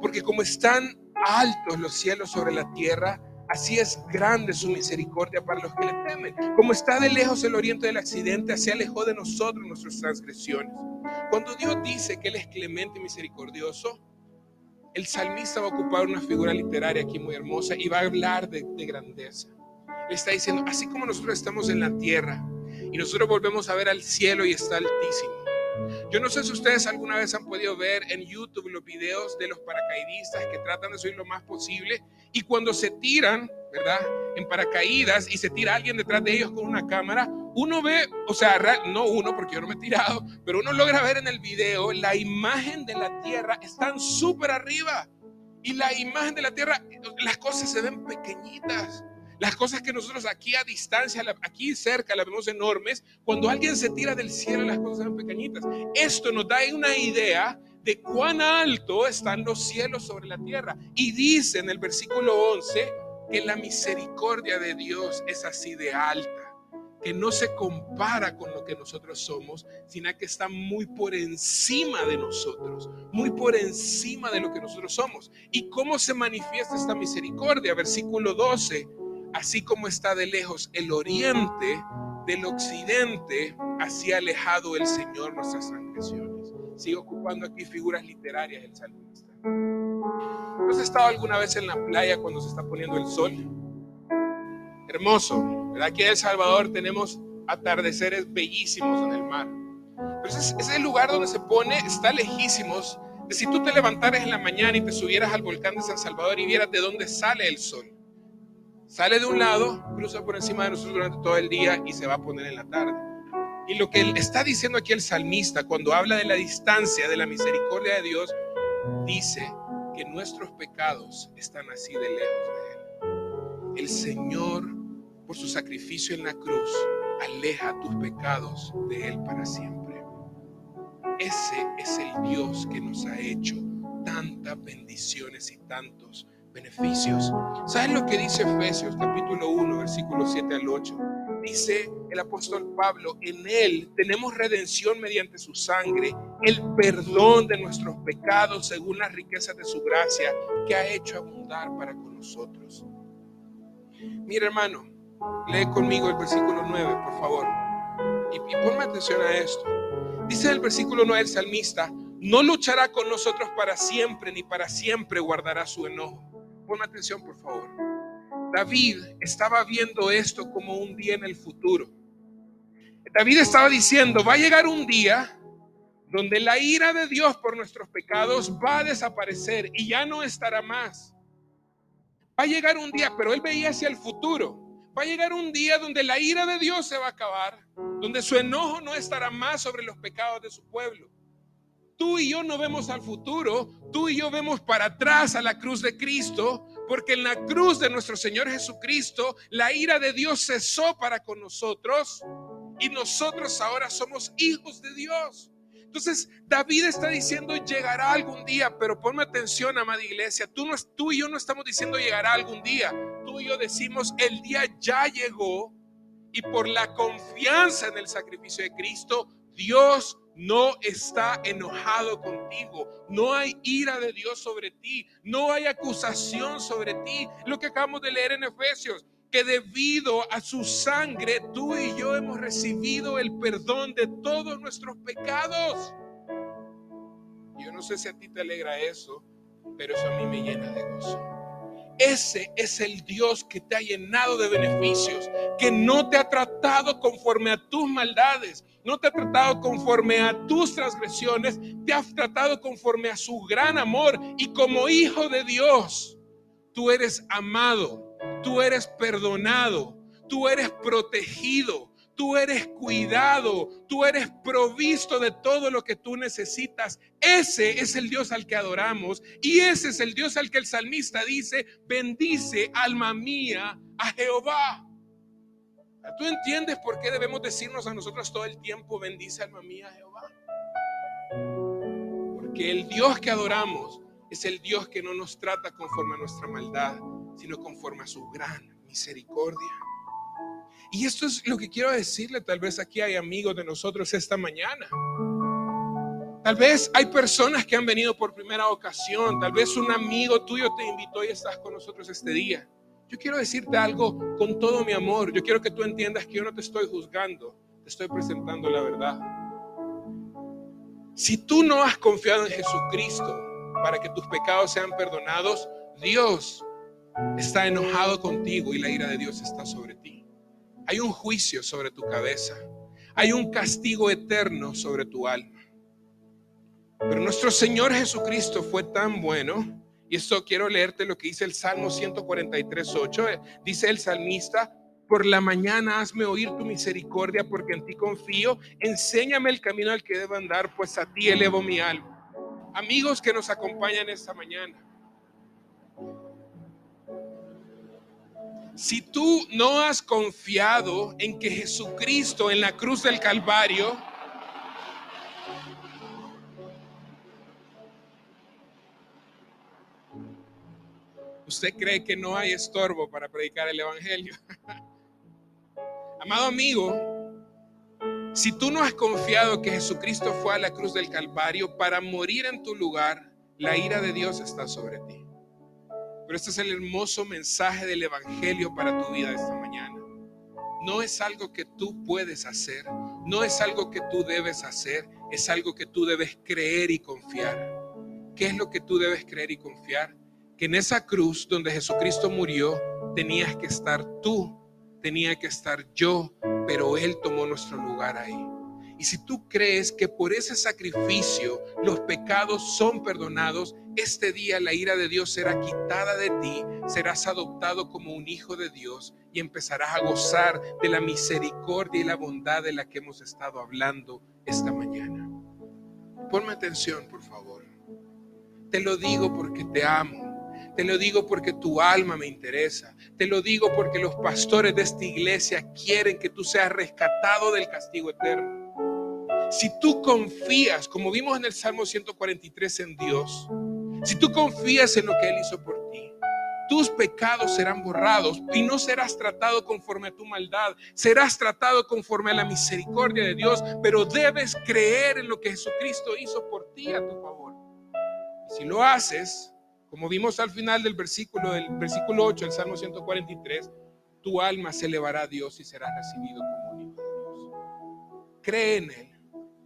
Porque como están altos los cielos sobre la tierra, así es grande su misericordia para los que le temen. Como está de lejos el oriente del accidente, así alejó de nosotros nuestras transgresiones. Cuando Dios dice que Él es clemente y misericordioso, el salmista va a ocupar una figura literaria aquí muy hermosa y va a hablar de, grandeza. Le está diciendo, así como nosotros estamos en la tierra y nosotros volvemos a ver al cielo y está altísimo. Yo no sé si ustedes alguna vez han podido ver en YouTube los videos de los paracaidistas que tratan de subir lo más posible y cuando se tiran, ¿verdad? En paracaídas y se tira alguien detrás de ellos con una cámara, uno ve, o sea, no uno porque yo no me he tirado, pero uno logra ver en el video la imagen de la Tierra están súper arriba y la imagen de la Tierra, las cosas se ven pequeñitas. Las cosas que nosotros aquí a distancia, aquí cerca, las vemos enormes. Cuando alguien se tira del cielo, las cosas son pequeñitas. Esto nos da una idea de cuán alto están los cielos sobre la tierra. Y dice en el versículo 11 que la misericordia de Dios es así de alta que no se compara con lo que nosotros somos, sino que está muy por encima de nosotros, muy por encima de lo que nosotros somos. ¿Y cómo se manifiesta esta misericordia? Versículo 12 así como está de lejos el oriente del occidente, así alejado el Señor nuestras transgresiones. Sigue ocupando aquí figuras literarias el salmista. ¿Has estado alguna vez en la playa cuando se está poniendo el sol? Hermoso. Aquí en El Salvador tenemos atardeceres bellísimos en el mar. Pero ese, es el lugar donde se pone, está lejísimos de si tú te levantaras en la mañana y te subieras al volcán de San Salvador y vieras de dónde sale el sol. Sale de un lado, cruza por encima de nosotros durante todo el día y se va a poner en la tarde. Y lo que está diciendo aquí el salmista cuando habla de la distancia, de la misericordia de Dios, dice que nuestros pecados están así de lejos de Él. El Señor, por su sacrificio en la cruz, aleja tus pecados de Él para siempre. Ese es el Dios que nos ha hecho tantas bendiciones y tantos beneficios. ¿Saben lo que dice Efesios capítulo 1, versículo 7 al 8? Dice el apóstol Pablo, en él tenemos redención mediante su sangre, el perdón de nuestros pecados según las riquezas de su gracia que ha hecho abundar para con nosotros. Mira hermano, lee conmigo el versículo 9, por favor. Y, y ponme atención a esto. Dice el versículo 9 el salmista, no luchará con nosotros para siempre, ni para siempre guardará su enojo. Ponme atención, por favor. David estaba viendo esto como un día en el futuro. David estaba diciendo, va a llegar un día donde la ira de Dios por nuestros pecados va a desaparecer y ya no estará más. Va a llegar un día, pero él veía hacia el futuro. Va a llegar un día donde la ira de Dios se va a acabar, donde su enojo no estará más sobre los pecados de su pueblo. Tú y yo no vemos al futuro, tú y yo vemos para atrás a la cruz de Cristo, porque en la cruz de nuestro Señor Jesucristo la ira de Dios cesó para con nosotros y nosotros ahora somos hijos de Dios. Entonces, David está diciendo llegará algún día, pero ponme atención, amada iglesia, tú, no, tú y yo no estamos diciendo llegará algún día, tú decimos el día ya llegó y por la confianza en el sacrificio de Cristo, Dios no está enojado contigo. No hay ira de Dios sobre ti. No hay acusación sobre ti. Lo que acabamos de leer en Efesios, que debido a su sangre tú y yo hemos recibido el perdón de todos nuestros pecados. Yo no sé si a ti te alegra eso, pero eso a mí me llena de gozo. Ese es el Dios que te ha llenado de beneficios, que no te ha tratado conforme a tus maldades, no te ha tratado conforme a tus transgresiones, te ha tratado conforme a su gran amor. Y como hijo de Dios, tú eres amado, tú eres perdonado, tú eres protegido, tú eres cuidado, tú eres provisto de todo lo que tú necesitas. Ese es el Dios al que adoramos y ese es el Dios al que el salmista dice, bendice alma mía a Jehová. ¿Tú entiendes por qué debemos decirnos a nosotros todo el tiempo, bendice alma mía a Jehová? Porque el Dios que adoramos es el Dios que no nos trata conforme a nuestra maldad, sino conforme a su gran misericordia. Y esto es lo que quiero decirle, tal vez aquí hay amigos de nosotros esta mañana. Tal vez hay personas que han venido por primera ocasión, tal vez un amigo tuyo te invitó y estás con nosotros este día. Yo quiero decirte algo con todo mi amor. Yo quiero que tú entiendas que yo no te estoy juzgando, te estoy presentando la verdad. Si tú no has confiado en Jesucristo para que tus pecados sean perdonados, Dios está enojado contigo y la ira de Dios está sobre ti. Hay un juicio sobre tu cabeza. Hay un castigo eterno sobre tu alma. Pero nuestro Señor Jesucristo fue tan bueno, y esto quiero leerte lo que dice el Salmo 143, 8. Dice el salmista, por la mañana hazme oír tu misericordia porque en ti confío. Enséñame el camino al que debo andar, pues a ti elevo mi alma. Amigos que nos acompañan esta mañana. Si tú no has confiado en que Jesucristo en la cruz del Calvario usted cree que no hay estorbo para predicar el Evangelio. Amado amigo, si tú no has confiado que Jesucristo fue a la cruz del Calvario para morir en tu lugar, la ira de Dios está sobre ti. Pero este es el hermoso mensaje del Evangelio para tu vida esta mañana. No es algo que tú puedes hacer, no es algo que tú debes hacer, es algo que tú debes creer y confiar. ¿Qué es lo que tú debes creer y confiar? Que en esa cruz donde Jesucristo murió, tenías que estar tú tenía que estar yo, pero Él tomó nuestro lugar ahí. Y si tú crees que por ese sacrificio los pecados son perdonados, este día la ira de Dios será quitada de ti, serás adoptado como un hijo de Dios y empezarás a gozar de la misericordia y la bondad de la que hemos estado hablando esta mañana. Ponme atención, por favor. Te lo digo porque te amo te lo digo porque tu alma me interesa. Te lo digo porque los pastores de esta iglesia quieren que tú seas rescatado del castigo eterno. Si tú confías, como vimos en el Salmo 143, en Dios, si tú confías en lo que Él hizo por ti, tus pecados serán borrados y no serás tratado conforme a tu maldad, serás tratado conforme a la misericordia de Dios, pero debes creer en lo que Jesucristo hizo por ti a tu favor. Y si lo haces, como vimos al final del versículo, del versículo 8, el Salmo 143, tu alma se elevará a Dios y será recibido como hijo de Dios. Cree en Él,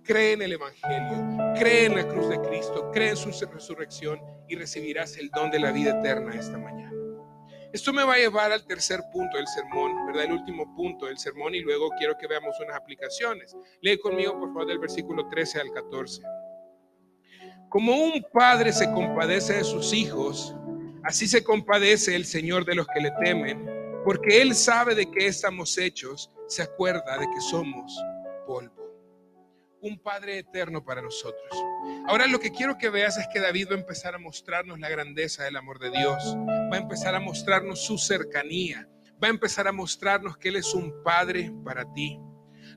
cree en el Evangelio, cree en la cruz de Cristo, cree en su resurrección y recibirás el don de la vida eterna esta mañana. Esto me va a llevar al tercer punto del sermón, ¿verdad? El último punto del sermón y luego quiero que veamos unas aplicaciones. Lee conmigo, por favor, del versículo 13 al 14. Como un padre se compadece de sus hijos, así se compadece el Señor de los que le temen, porque Él sabe de qué estamos hechos, se acuerda de que somos polvo. Un Padre eterno para nosotros. Ahora lo que quiero que veas es que David va a empezar a mostrarnos la grandeza del amor de Dios, va a empezar a mostrarnos su cercanía, va a empezar a mostrarnos que Él es un Padre para ti.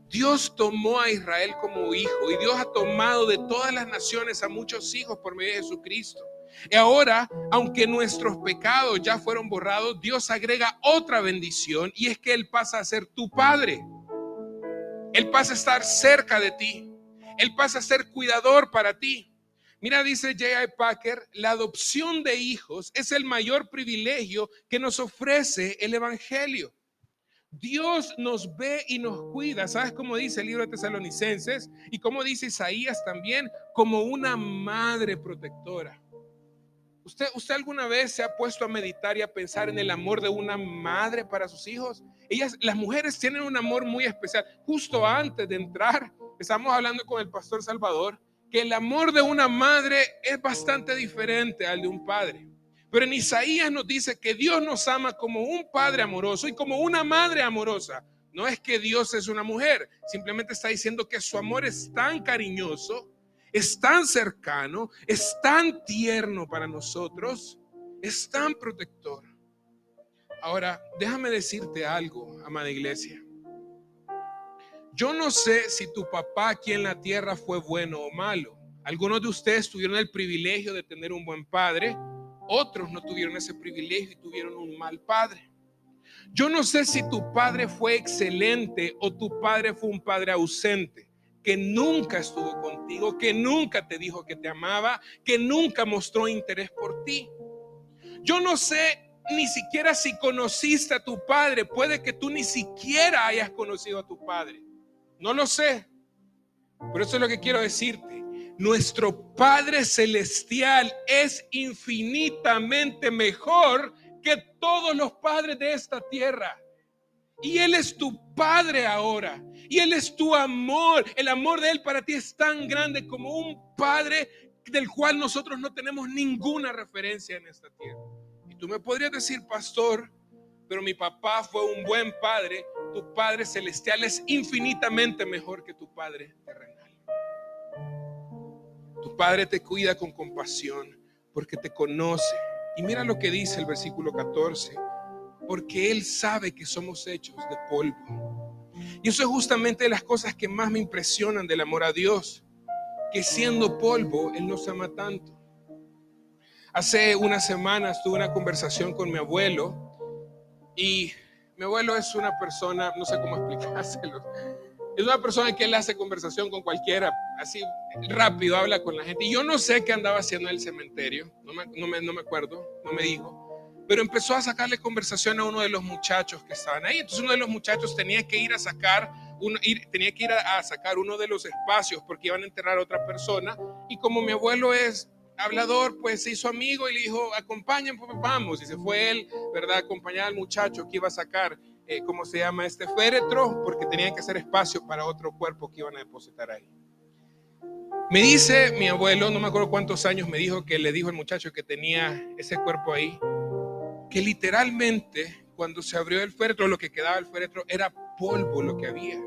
Dios tomó a Israel como hijo y Dios ha tomado de todas las naciones a muchos hijos por medio de Jesucristo. Y ahora, aunque nuestros pecados ya fueron borrados, Dios agrega otra bendición y es que Él pasa a ser tu Padre. Él pasa a estar cerca de ti. Él pasa a ser cuidador para ti. Mira, dice J.I. Packer, la adopción de hijos es el mayor privilegio que nos ofrece el Evangelio. Dios nos ve y nos cuida. ¿Sabes cómo dice el libro de Tesalonicenses? Y cómo dice Isaías también, como una madre protectora. ¿Usted, ¿Usted alguna vez se ha puesto a meditar y a pensar en el amor de una madre para sus hijos? Ellas, las mujeres tienen un amor muy especial. Justo antes de entrar, estamos hablando con el pastor Salvador, que el amor de una madre es bastante diferente al de un padre. Pero en Isaías nos dice que Dios nos ama como un padre amoroso y como una madre amorosa. No es que Dios es una mujer, simplemente está diciendo que su amor es tan cariñoso, es tan cercano, es tan tierno para nosotros, es tan protector. Ahora, déjame decirte algo, amada iglesia. Yo no sé si tu papá aquí en la tierra fue bueno o malo. Algunos de ustedes tuvieron el privilegio de tener un buen padre otros no tuvieron ese privilegio y tuvieron un mal padre. Yo no sé si tu padre fue excelente o tu padre fue un padre ausente, que nunca estuvo contigo, que nunca te dijo que te amaba, que nunca mostró interés por ti. Yo no sé ni siquiera si conociste a tu padre, puede que tú ni siquiera hayas conocido a tu padre. No lo sé. Pero eso es lo que quiero decirte. Nuestro Padre Celestial es infinitamente mejor que todos los padres de esta tierra. Y Él es tu Padre ahora. Y Él es tu amor. El amor de Él para ti es tan grande como un Padre del cual nosotros no tenemos ninguna referencia en esta tierra. Y tú me podrías decir, pastor, pero mi papá fue un buen padre. Tu Padre celestial es infinitamente mejor que tu Padre terrenal. Tu Padre te cuida con compasión porque te conoce. Y mira lo que dice el versículo 14, porque Él sabe que somos hechos de polvo. Y eso es justamente las cosas que más me impresionan del amor a Dios, que siendo polvo, Él nos ama tanto. Hace unas semanas tuve una conversación con mi abuelo y mi abuelo es una persona, no sé cómo explicárselo, es una persona que él hace conversación con cualquiera, así rápido habla con la gente. Y yo no sé qué andaba haciendo en el cementerio, no me, no me, acuerdo, no me dijo. Pero empezó a sacarle conversación a uno de los muchachos que estaban ahí. Entonces uno de los muchachos tenía que ir a sacar, uno, tenía que ir a, a sacar uno de los espacios porque iban a enterrar a otra persona. Y como mi abuelo es hablador, pues se hizo amigo y le dijo, acompañen, pues vamos. Y se fue él, ¿verdad? Acompañar al muchacho que iba a sacar, eh, ¿cómo se llama? Este féretro, porque tenían que hacer espacio para otro cuerpo que iban a depositar ahí. Me dice mi abuelo, no me acuerdo cuántos años me dijo que le dijo el muchacho que tenía ese cuerpo ahí, que literalmente cuando se abrió el féretro, lo que quedaba del féretro era polvo lo que había.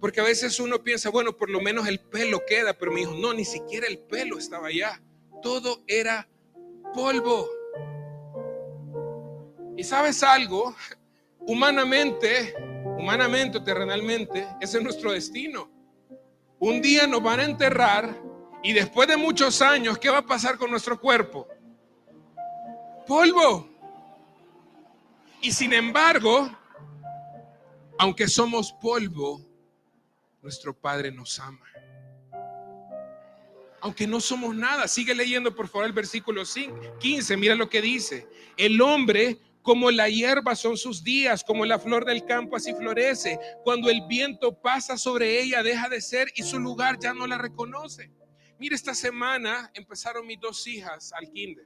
Porque a veces uno piensa, bueno, por lo menos el pelo queda, pero me dijo, no, ni siquiera el pelo estaba allá. Todo era polvo. Y sabes algo, humanamente, humanamente, terrenalmente, ese es nuestro destino. Un día nos van a enterrar y después de muchos años, ¿qué va a pasar con nuestro cuerpo? Polvo. Y sin embargo, aunque somos polvo, nuestro Padre nos ama. Aunque no somos nada, sigue leyendo por favor el versículo 15, mira lo que dice. El hombre como la hierba son sus días, como la flor del campo así florece. Cuando el viento pasa sobre ella, deja de ser y su lugar ya no la reconoce. Mira, esta semana empezaron mis dos hijas al kinder.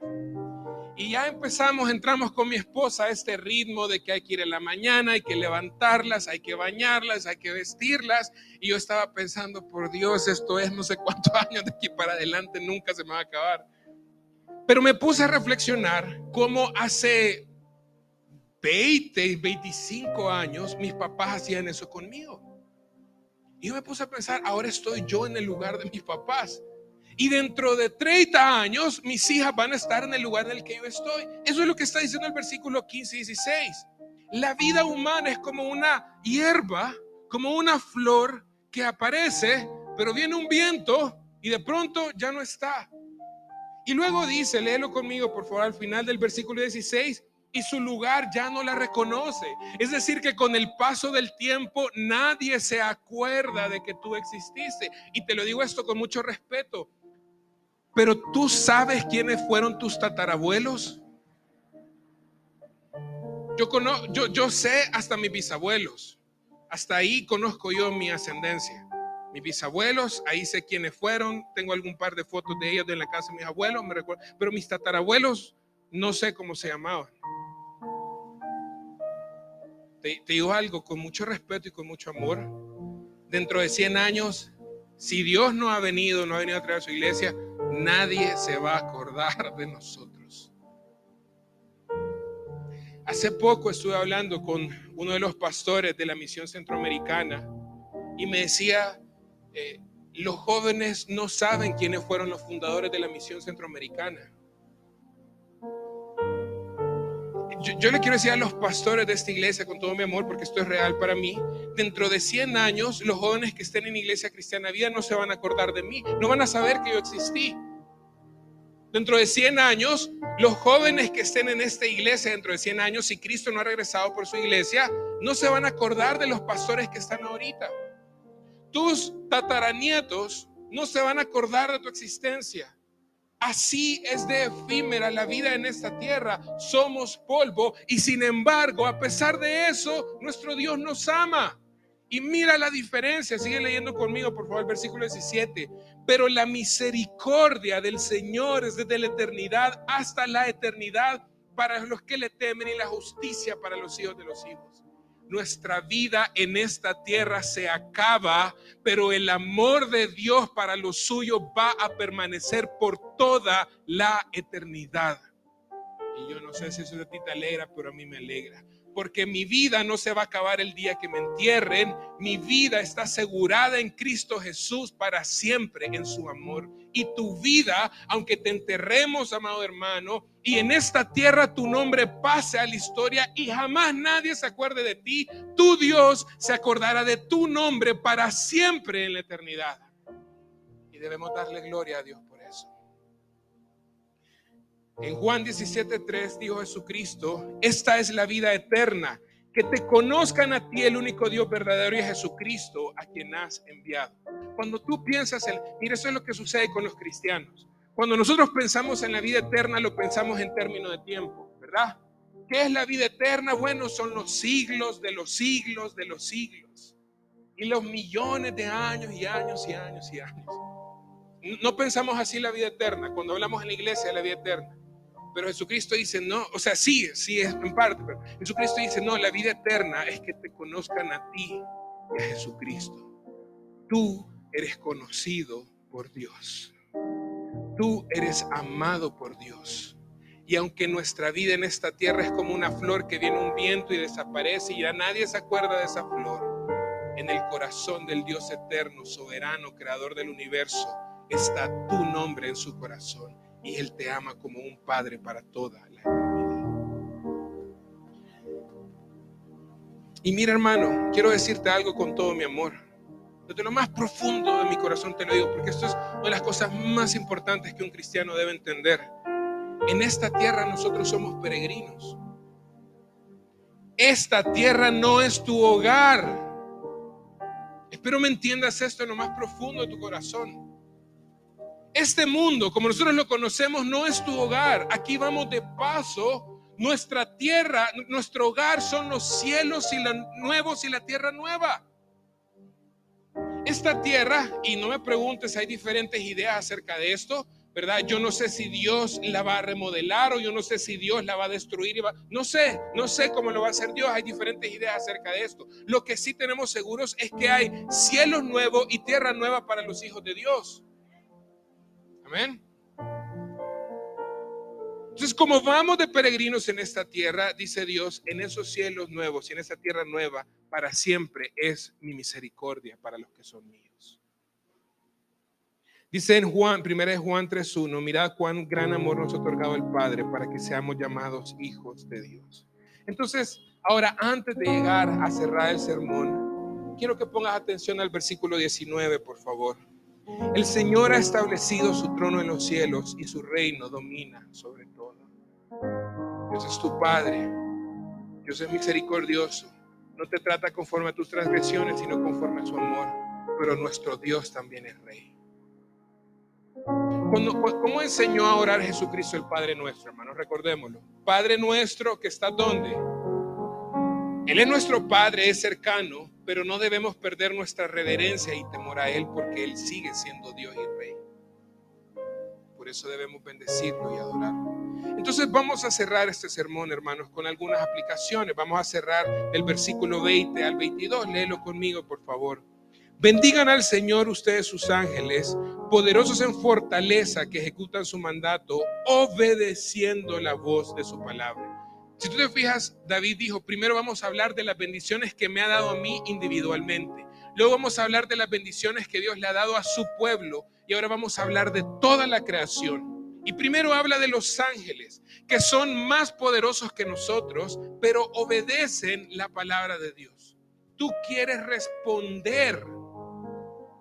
Y ya empezamos, entramos con mi esposa a este ritmo de que hay que ir en la mañana, hay que levantarlas, hay que bañarlas, hay que vestirlas. Y yo estaba pensando, por Dios, esto es no sé cuántos años de aquí para adelante, nunca se me va a acabar. Pero me puse a reflexionar cómo hace 20, 25 años mis papás hacían eso conmigo. Y yo me puse a pensar, ahora estoy yo en el lugar de mis papás. Y dentro de 30 años, mis hijas van a estar en el lugar en el que yo estoy. Eso es lo que está diciendo el versículo 15 y 16. La vida humana es como una hierba, como una flor que aparece, pero viene un viento y de pronto ya no está. Y luego dice, léelo conmigo por favor al final del versículo 16, y su lugar ya no la reconoce. Es decir, que con el paso del tiempo nadie se acuerda de que tú exististe. Y te lo digo esto con mucho respeto. Pero tú sabes quiénes fueron tus tatarabuelos. Yo, conozco, yo, yo sé hasta mis bisabuelos. Hasta ahí conozco yo mi ascendencia. Mis bisabuelos, ahí sé quiénes fueron. Tengo algún par de fotos de ellos en la casa de mis abuelos, me recuerdo. Pero mis tatarabuelos, no sé cómo se llamaban. Te, te, digo algo con mucho respeto y con mucho amor. Dentro de 100 años, si Dios no ha venido, no ha venido a traer a su iglesia, nadie se va a acordar de nosotros. Hace poco estuve hablando con uno de los pastores de la misión centroamericana y me decía, eh, los jóvenes no saben quiénes fueron los fundadores de la misión centroamericana. Yo, le quiero decir a los pastores de esta iglesia con todo mi amor, porque esto es real para mí, dentro de 100 años los jóvenes que estén en iglesia cristiana vida no se van a acordar de mí, no van a saber que yo existí. Dentro de 100 años, los jóvenes que estén en esta iglesia dentro de 100 años, si Cristo no ha regresado por su iglesia, no se van a acordar de los pastores que están ahorita. Tus tataranietos no se van a acordar de tu existencia. Así es de efímera la vida en esta tierra. Somos polvo y sin embargo, a pesar de eso, nuestro Dios nos ama. Y mira la diferencia, sigue leyendo conmigo, por favor, el versículo 17. Pero la misericordia del Señor es desde la eternidad hasta la eternidad para los que le temen y la justicia para los hijos de los hijos. Nuestra vida en esta tierra se acaba, pero el amor de Dios para los suyos va a permanecer por toda la eternidad. Y yo no sé si eso a ti te alegra, pero a mí me alegra porque mi vida no se va a acabar el día que me entierren. Mi vida está asegurada en Cristo Jesús para siempre en su amor. Y tu vida, aunque te enterremos, amado hermano, y en esta tierra tu nombre pase a la historia y jamás nadie se acuerde de ti, tu Dios se acordará de tu nombre para siempre en la eternidad. Y debemos darle gloria a Dios por eso. En Juan 17:3 dijo Jesucristo, esta es la vida eterna, que te conozcan a ti el único Dios verdadero y a Jesucristo a quien has enviado. Cuando tú piensas en, mira, eso es lo que sucede con los cristianos. Cuando nosotros pensamos en la vida eterna, lo pensamos en términos de tiempo, ¿verdad? ¿Qué es la vida eterna? Bueno, son los siglos de los siglos de los siglos. Y los millones de años y años y años y años. No pensamos así la vida eterna. Cuando hablamos en la iglesia de la vida eterna. Pero Jesucristo dice, no, o sea, sí, sí es en parte, pero Jesucristo dice, no, la vida eterna es que te conozcan a ti y a Jesucristo. Tú eres conocido por Dios. Tú eres amado por Dios. Y aunque nuestra vida en esta tierra es como una flor que viene un viento y desaparece y ya nadie se acuerda de esa flor, en el corazón del Dios eterno, soberano, creador del universo, está tu nombre en su corazón y Él te ama como un padre para toda la eternidad. Y mira hermano, quiero decirte algo con todo mi amor. Desde lo más profundo de mi corazón te lo digo, porque esto es una de las cosas más importantes que un cristiano debe entender. En esta tierra nosotros somos peregrinos. Esta tierra no es tu hogar. Espero me entiendas esto en lo más profundo de tu corazón. Este mundo, como nosotros lo conocemos, no es tu hogar. Aquí vamos de paso. Nuestra tierra, nuestro hogar son los cielos y los nuevos y la tierra nueva. Esta tierra, y no me preguntes, hay diferentes ideas acerca de esto, ¿verdad? Yo no sé si Dios la va a remodelar o yo no sé si Dios la va a destruir. No sé, no sé cómo lo va a hacer Dios. Hay diferentes ideas acerca de esto. Lo que sí tenemos seguros es que hay cielos nuevos y tierra nueva para los hijos de Dios. Amén. Entonces, como vamos de peregrinos en esta tierra, dice Dios, en esos cielos nuevos y en esa tierra nueva, para siempre es mi misericordia para los que son míos. Dice en Juan, 1 Juan 3.1, mirad cuán gran amor nos ha otorgado el Padre para que seamos llamados hijos de Dios. Entonces, ahora antes de llegar a cerrar el sermón, quiero que pongas atención al versículo 19, por favor. El Señor ha establecido su trono en los cielos y su reino domina sobre todo. Dios es tu Padre. Dios es misericordioso. No te trata conforme a tus transgresiones, sino conforme a su amor. Pero nuestro Dios también es Rey. ¿Cómo enseñó a orar Jesucristo el Padre nuestro, hermanos? Recordémoslo. Padre nuestro que está donde? Él es nuestro Padre, es cercano, pero no debemos perder nuestra reverencia y temor a Él porque Él sigue siendo Dios y Rey. Por eso debemos bendecirlo y adorarlo. Entonces vamos a cerrar este sermón, hermanos, con algunas aplicaciones. Vamos a cerrar el versículo 20 al 22. Léelo conmigo, por favor. Bendigan al Señor ustedes sus ángeles, poderosos en fortaleza que ejecutan su mandato, obedeciendo la voz de su palabra. Si tú te fijas, David dijo, primero vamos a hablar de las bendiciones que me ha dado a mí individualmente. Luego vamos a hablar de las bendiciones que Dios le ha dado a su pueblo. Y ahora vamos a hablar de toda la creación. Y primero habla de los ángeles, que son más poderosos que nosotros, pero obedecen la palabra de Dios. Tú quieres responder,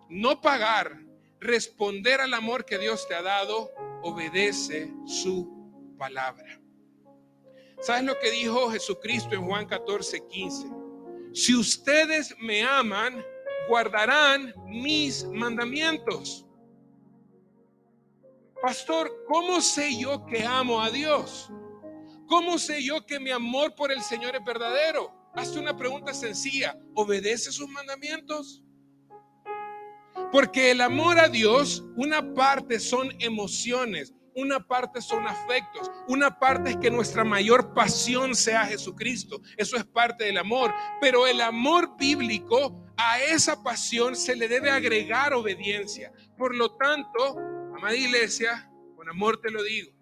no pagar, responder al amor que Dios te ha dado, obedece su palabra. ¿Sabes lo que dijo Jesucristo en Juan 14, 15? Si ustedes me aman, guardarán mis mandamientos. Pastor, ¿cómo sé yo que amo a Dios? ¿Cómo sé yo que mi amor por el Señor es verdadero? Hazte una pregunta sencilla. ¿Obedece sus mandamientos? Porque el amor a Dios, una parte son emociones, una parte son afectos, una parte es que nuestra mayor pasión sea Jesucristo. Eso es parte del amor. Pero el amor bíblico, a esa pasión se le debe agregar obediencia. Por lo tanto, amada iglesia, con amor te lo digo.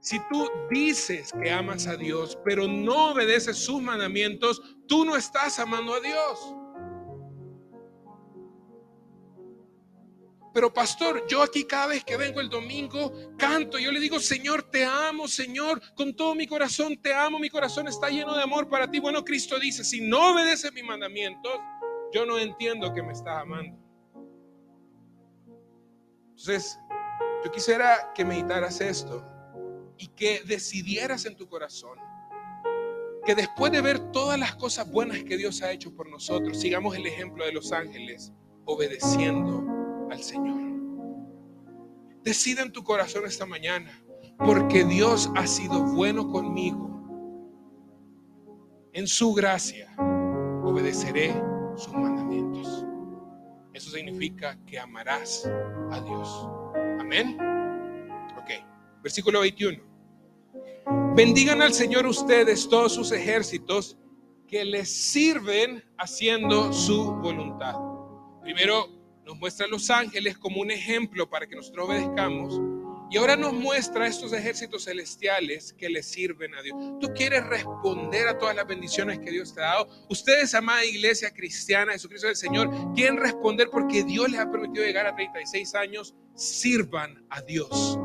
Si tú dices que amas a Dios, pero no obedeces sus mandamientos, tú no estás amando a Dios. Pero pastor, yo aquí cada vez que vengo el domingo canto, yo le digo, Señor, te amo, Señor, con todo mi corazón te amo, mi corazón está lleno de amor para ti. Bueno, Cristo dice, si no obedeces mis mandamientos, yo no entiendo que me estás amando. Entonces, yo quisiera que meditaras esto y que decidieras en tu corazón que después de ver todas las cosas buenas que Dios ha hecho por nosotros, sigamos el ejemplo de los ángeles, obedeciendo al Señor. Decida en tu corazón esta mañana, porque Dios ha sido bueno conmigo. En su gracia obedeceré sus mandamientos. Eso significa que amarás a Dios. Amén. Ok, versículo 21. Bendigan al Señor ustedes todos sus ejércitos que les sirven haciendo su voluntad. Primero nos muestra a los ángeles como un ejemplo para que nosotros obedezcamos. Y ahora nos muestra estos ejércitos celestiales que le sirven a Dios. Tú quieres responder a todas las bendiciones que Dios te ha dado. Ustedes, amada iglesia cristiana, Jesucristo del Señor, quieren responder porque Dios les ha permitido llegar a 36 años. Sirvan a Dios.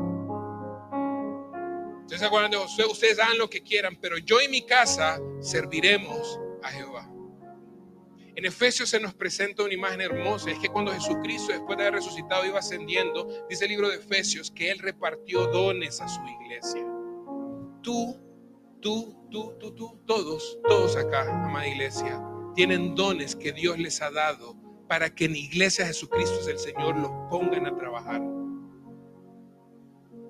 Ustedes se acuerdan de Josué, ustedes hagan lo que quieran, pero yo y mi casa serviremos a Jehová. En Efesios se nos presenta una imagen hermosa, es que cuando Jesucristo después de haber resucitado iba ascendiendo, dice el libro de Efesios que Él repartió dones a su iglesia. Tú, tú, tú, tú, tú, todos, todos acá, amada iglesia, tienen dones que Dios les ha dado para que en iglesia Jesucristo es el Señor los pongan a trabajar.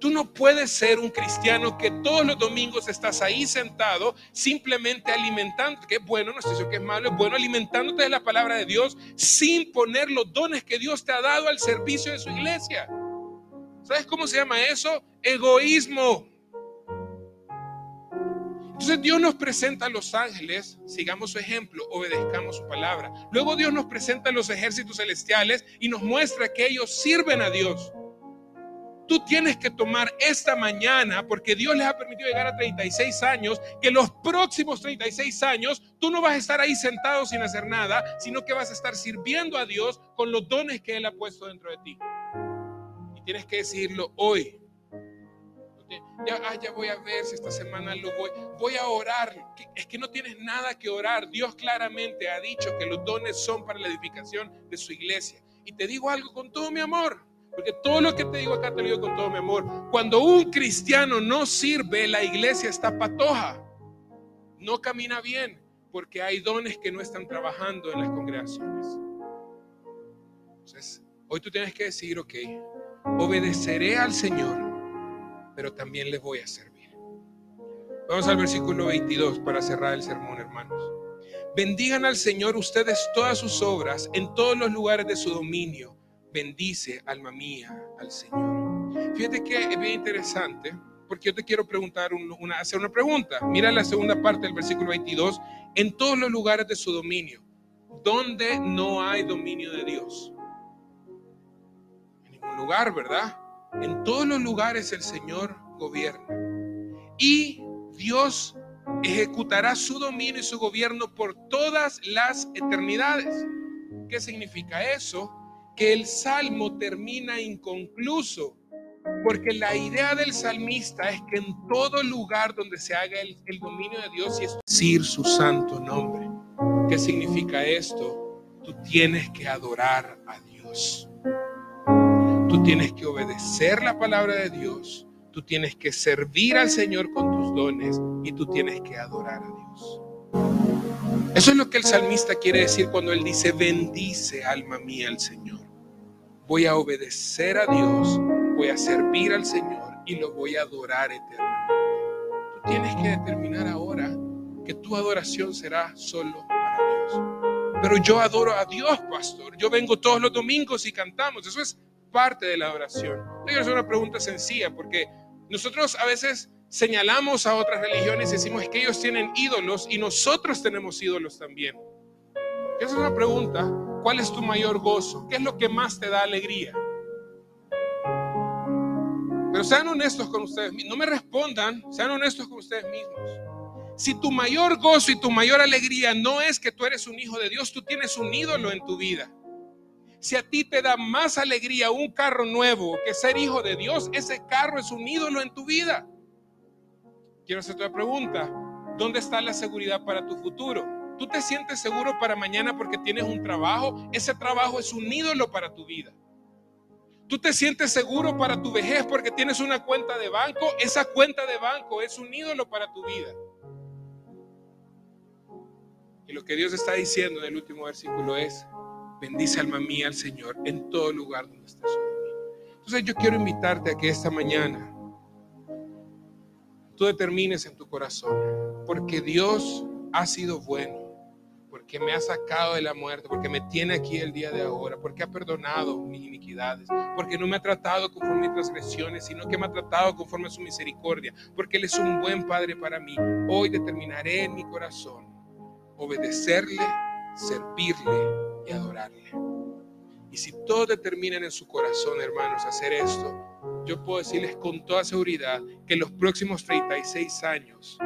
Tú no puedes ser un cristiano que todos los domingos estás ahí sentado simplemente alimentando, que es bueno, no estoy diciendo que es malo, es bueno alimentándote de la palabra de Dios sin poner los dones que Dios te ha dado al servicio de su iglesia. ¿Sabes cómo se llama eso? Egoísmo. Entonces Dios nos presenta a los ángeles, sigamos su ejemplo, obedezcamos su palabra. Luego Dios nos presenta a los ejércitos celestiales y nos muestra que ellos sirven a Dios. Tú tienes que tomar esta mañana, porque Dios les ha permitido llegar a 36 años, que los próximos 36 años tú no vas a estar ahí sentado sin hacer nada, sino que vas a estar sirviendo a Dios con los dones que Él ha puesto dentro de ti. Y tienes que decirlo hoy. Ya, ah, voy a ver si esta semana lo voy. Voy a orar. Es que no tienes nada que orar. Dios claramente ha dicho que los dones son para la edificación de su iglesia. Y te digo algo con todo mi amor. Porque todo lo que te digo acá te lo digo con todo mi amor. Cuando un cristiano no sirve, la iglesia está patoja. No camina bien porque hay dones que no están trabajando en las congregaciones. Entonces, hoy tú tienes que decir, ok, obedeceré al Señor, pero también le voy a servir. Vamos al versículo 22 para cerrar el sermón, hermanos. Bendigan al Señor ustedes todas sus obras en todos los lugares de su dominio bendice, alma mía, al Señor. Fíjate que es bien interesante, porque yo te quiero preguntar una, hacer una pregunta. Mira la segunda parte del versículo 22. En todos los lugares de su dominio, donde no hay dominio de Dios. En ningún lugar, ¿verdad? En todos los lugares el Señor gobierna. Y Dios ejecutará su dominio y su gobierno por todas las eternidades. ¿Qué significa eso? Que el salmo termina inconcluso, porque la idea del salmista es que en todo lugar donde se haga el, dominio de Dios y es decir su santo nombre. ¿Qué significa esto? Tú tienes que adorar a Dios. Tú tienes que obedecer la palabra de Dios. Tú tienes que servir al Señor con tus dones y tú tienes que adorar a Dios. Eso es lo que el salmista quiere decir cuando él dice, bendice alma mía al Señor voy a obedecer a Dios, voy a servir al Señor y lo voy a adorar eternamente. Tú tienes que determinar ahora que tu adoración será solo para Dios. Pero yo adoro a Dios, pastor. Yo vengo todos los domingos y cantamos. Eso es parte de la adoración. Quiero hacer una pregunta sencilla, porque nosotros a veces señalamos a otras religiones y decimos que ellos tienen ídolos y nosotros tenemos ídolos también. Esa es una pregunta. ¿Cuál es tu mayor gozo? ¿Qué es lo que más te da alegría? Pero sean honestos con ustedes mismos. No me respondan, sean honestos con ustedes mismos. Si tu mayor gozo y tu mayor alegría no es que tú eres un hijo de Dios, tú tienes un ídolo en tu vida. Si a ti te da más alegría un carro nuevo que ser hijo de Dios, ese carro es un ídolo en tu vida. Quiero hacer otra pregunta. ¿Dónde está la seguridad para tu futuro? ¿Tú te sientes seguro para mañana porque tienes un trabajo? Ese trabajo es un ídolo para tu vida. Tú te sientes seguro para tu vejez porque tienes una cuenta de banco. Esa cuenta de banco es un ídolo para tu vida. Y lo que Dios está diciendo en el último versículo es, bendice alma mía al Señor en todo lugar donde estés. Entonces yo quiero invitarte a que esta mañana tú determines en tu corazón, porque Dios ha sido bueno porque me ha sacado de la muerte, porque me tiene aquí el día de ahora, porque ha perdonado mis iniquidades, porque no me ha tratado conforme mis transgresiones, sino que me ha tratado conforme a su misericordia, porque Él es un buen Padre para mí. Hoy determinaré en mi corazón obedecerle, servirle y adorarle. Y si todos determinan en su corazón, hermanos, hacer esto, yo puedo decirles con toda seguridad que los próximos 36 años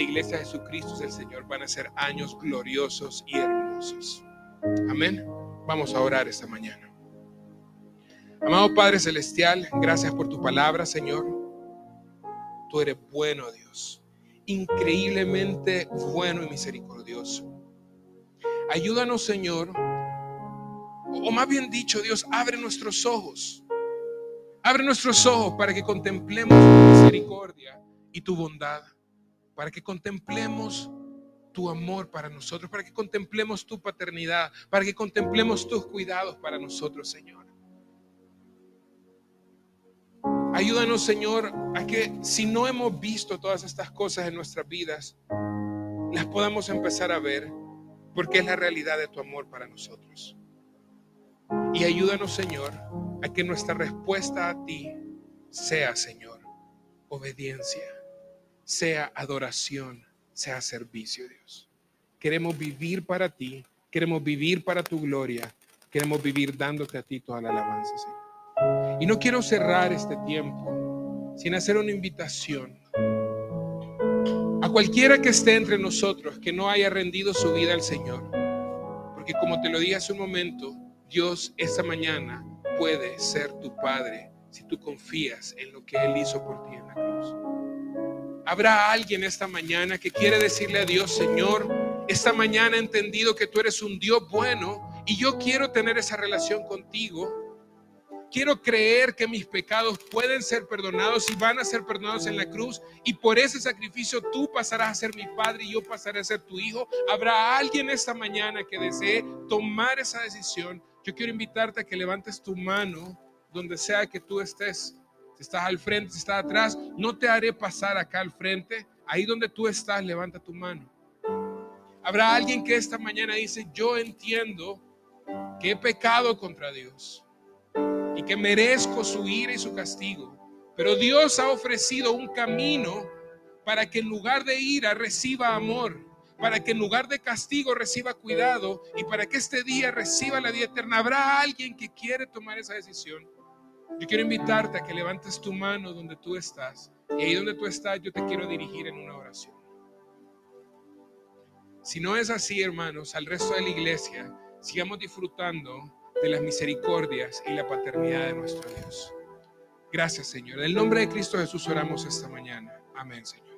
de Iglesia Jesucristo del Señor van a ser años gloriosos y hermosos. Amén. Vamos a orar esta mañana. Amado Padre Celestial, gracias por tu palabra, Señor. Tú eres bueno, Dios. Increíblemente bueno y misericordioso. Ayúdanos, Señor. O más bien dicho, Dios, abre nuestros ojos. Abre nuestros ojos para que contemplemos tu misericordia y tu bondad para que contemplemos tu amor para nosotros, para que contemplemos tu paternidad, para que contemplemos tus cuidados para nosotros, Señor. Ayúdanos, Señor, a que si no hemos visto todas estas cosas en nuestras vidas, las podamos empezar a ver, porque es la realidad de tu amor para nosotros. Y ayúdanos, Señor, a que nuestra respuesta a ti sea, Señor, obediencia sea adoración, sea servicio, Dios. Queremos vivir para ti, queremos vivir para tu gloria, queremos vivir dándote a ti toda la alabanza, Señor. Y no quiero cerrar este tiempo sin hacer una invitación a cualquiera que esté entre nosotros que no haya rendido su vida al Señor. Porque como te lo dije hace un momento, Dios esta mañana puede ser tu Padre si tú confías en lo que Él hizo por ti en la cruz. Habrá alguien esta mañana que quiere decirle a Dios, Señor, esta mañana he entendido que tú eres un Dios bueno y yo quiero tener esa relación contigo. Quiero creer que mis pecados pueden ser perdonados y van a ser perdonados en la cruz y por ese sacrificio tú pasarás a ser mi padre y yo pasaré a ser tu hijo. Habrá alguien esta mañana que desee tomar esa decisión. Yo quiero invitarte a que levantes tu mano donde sea que tú estés estás al frente, si estás atrás, no te haré pasar acá al frente. Ahí donde tú estás, levanta tu mano. Habrá alguien que esta mañana dice, yo entiendo que he pecado contra Dios y que merezco su ira y su castigo. Pero Dios ha ofrecido un camino para que en lugar de ira reciba amor, para que en lugar de castigo reciba cuidado y para que este día reciba la vida eterna. Habrá alguien que quiere tomar esa decisión. Yo quiero invitarte a que levantes tu mano donde tú estás. Y ahí donde tú estás, yo te quiero dirigir en una oración. Si no es así, hermanos, al resto de la iglesia, sigamos disfrutando de las misericordias y la paternidad de nuestro Dios. Gracias, Señor. En el nombre de Cristo Jesús oramos esta mañana. Amén, Señor.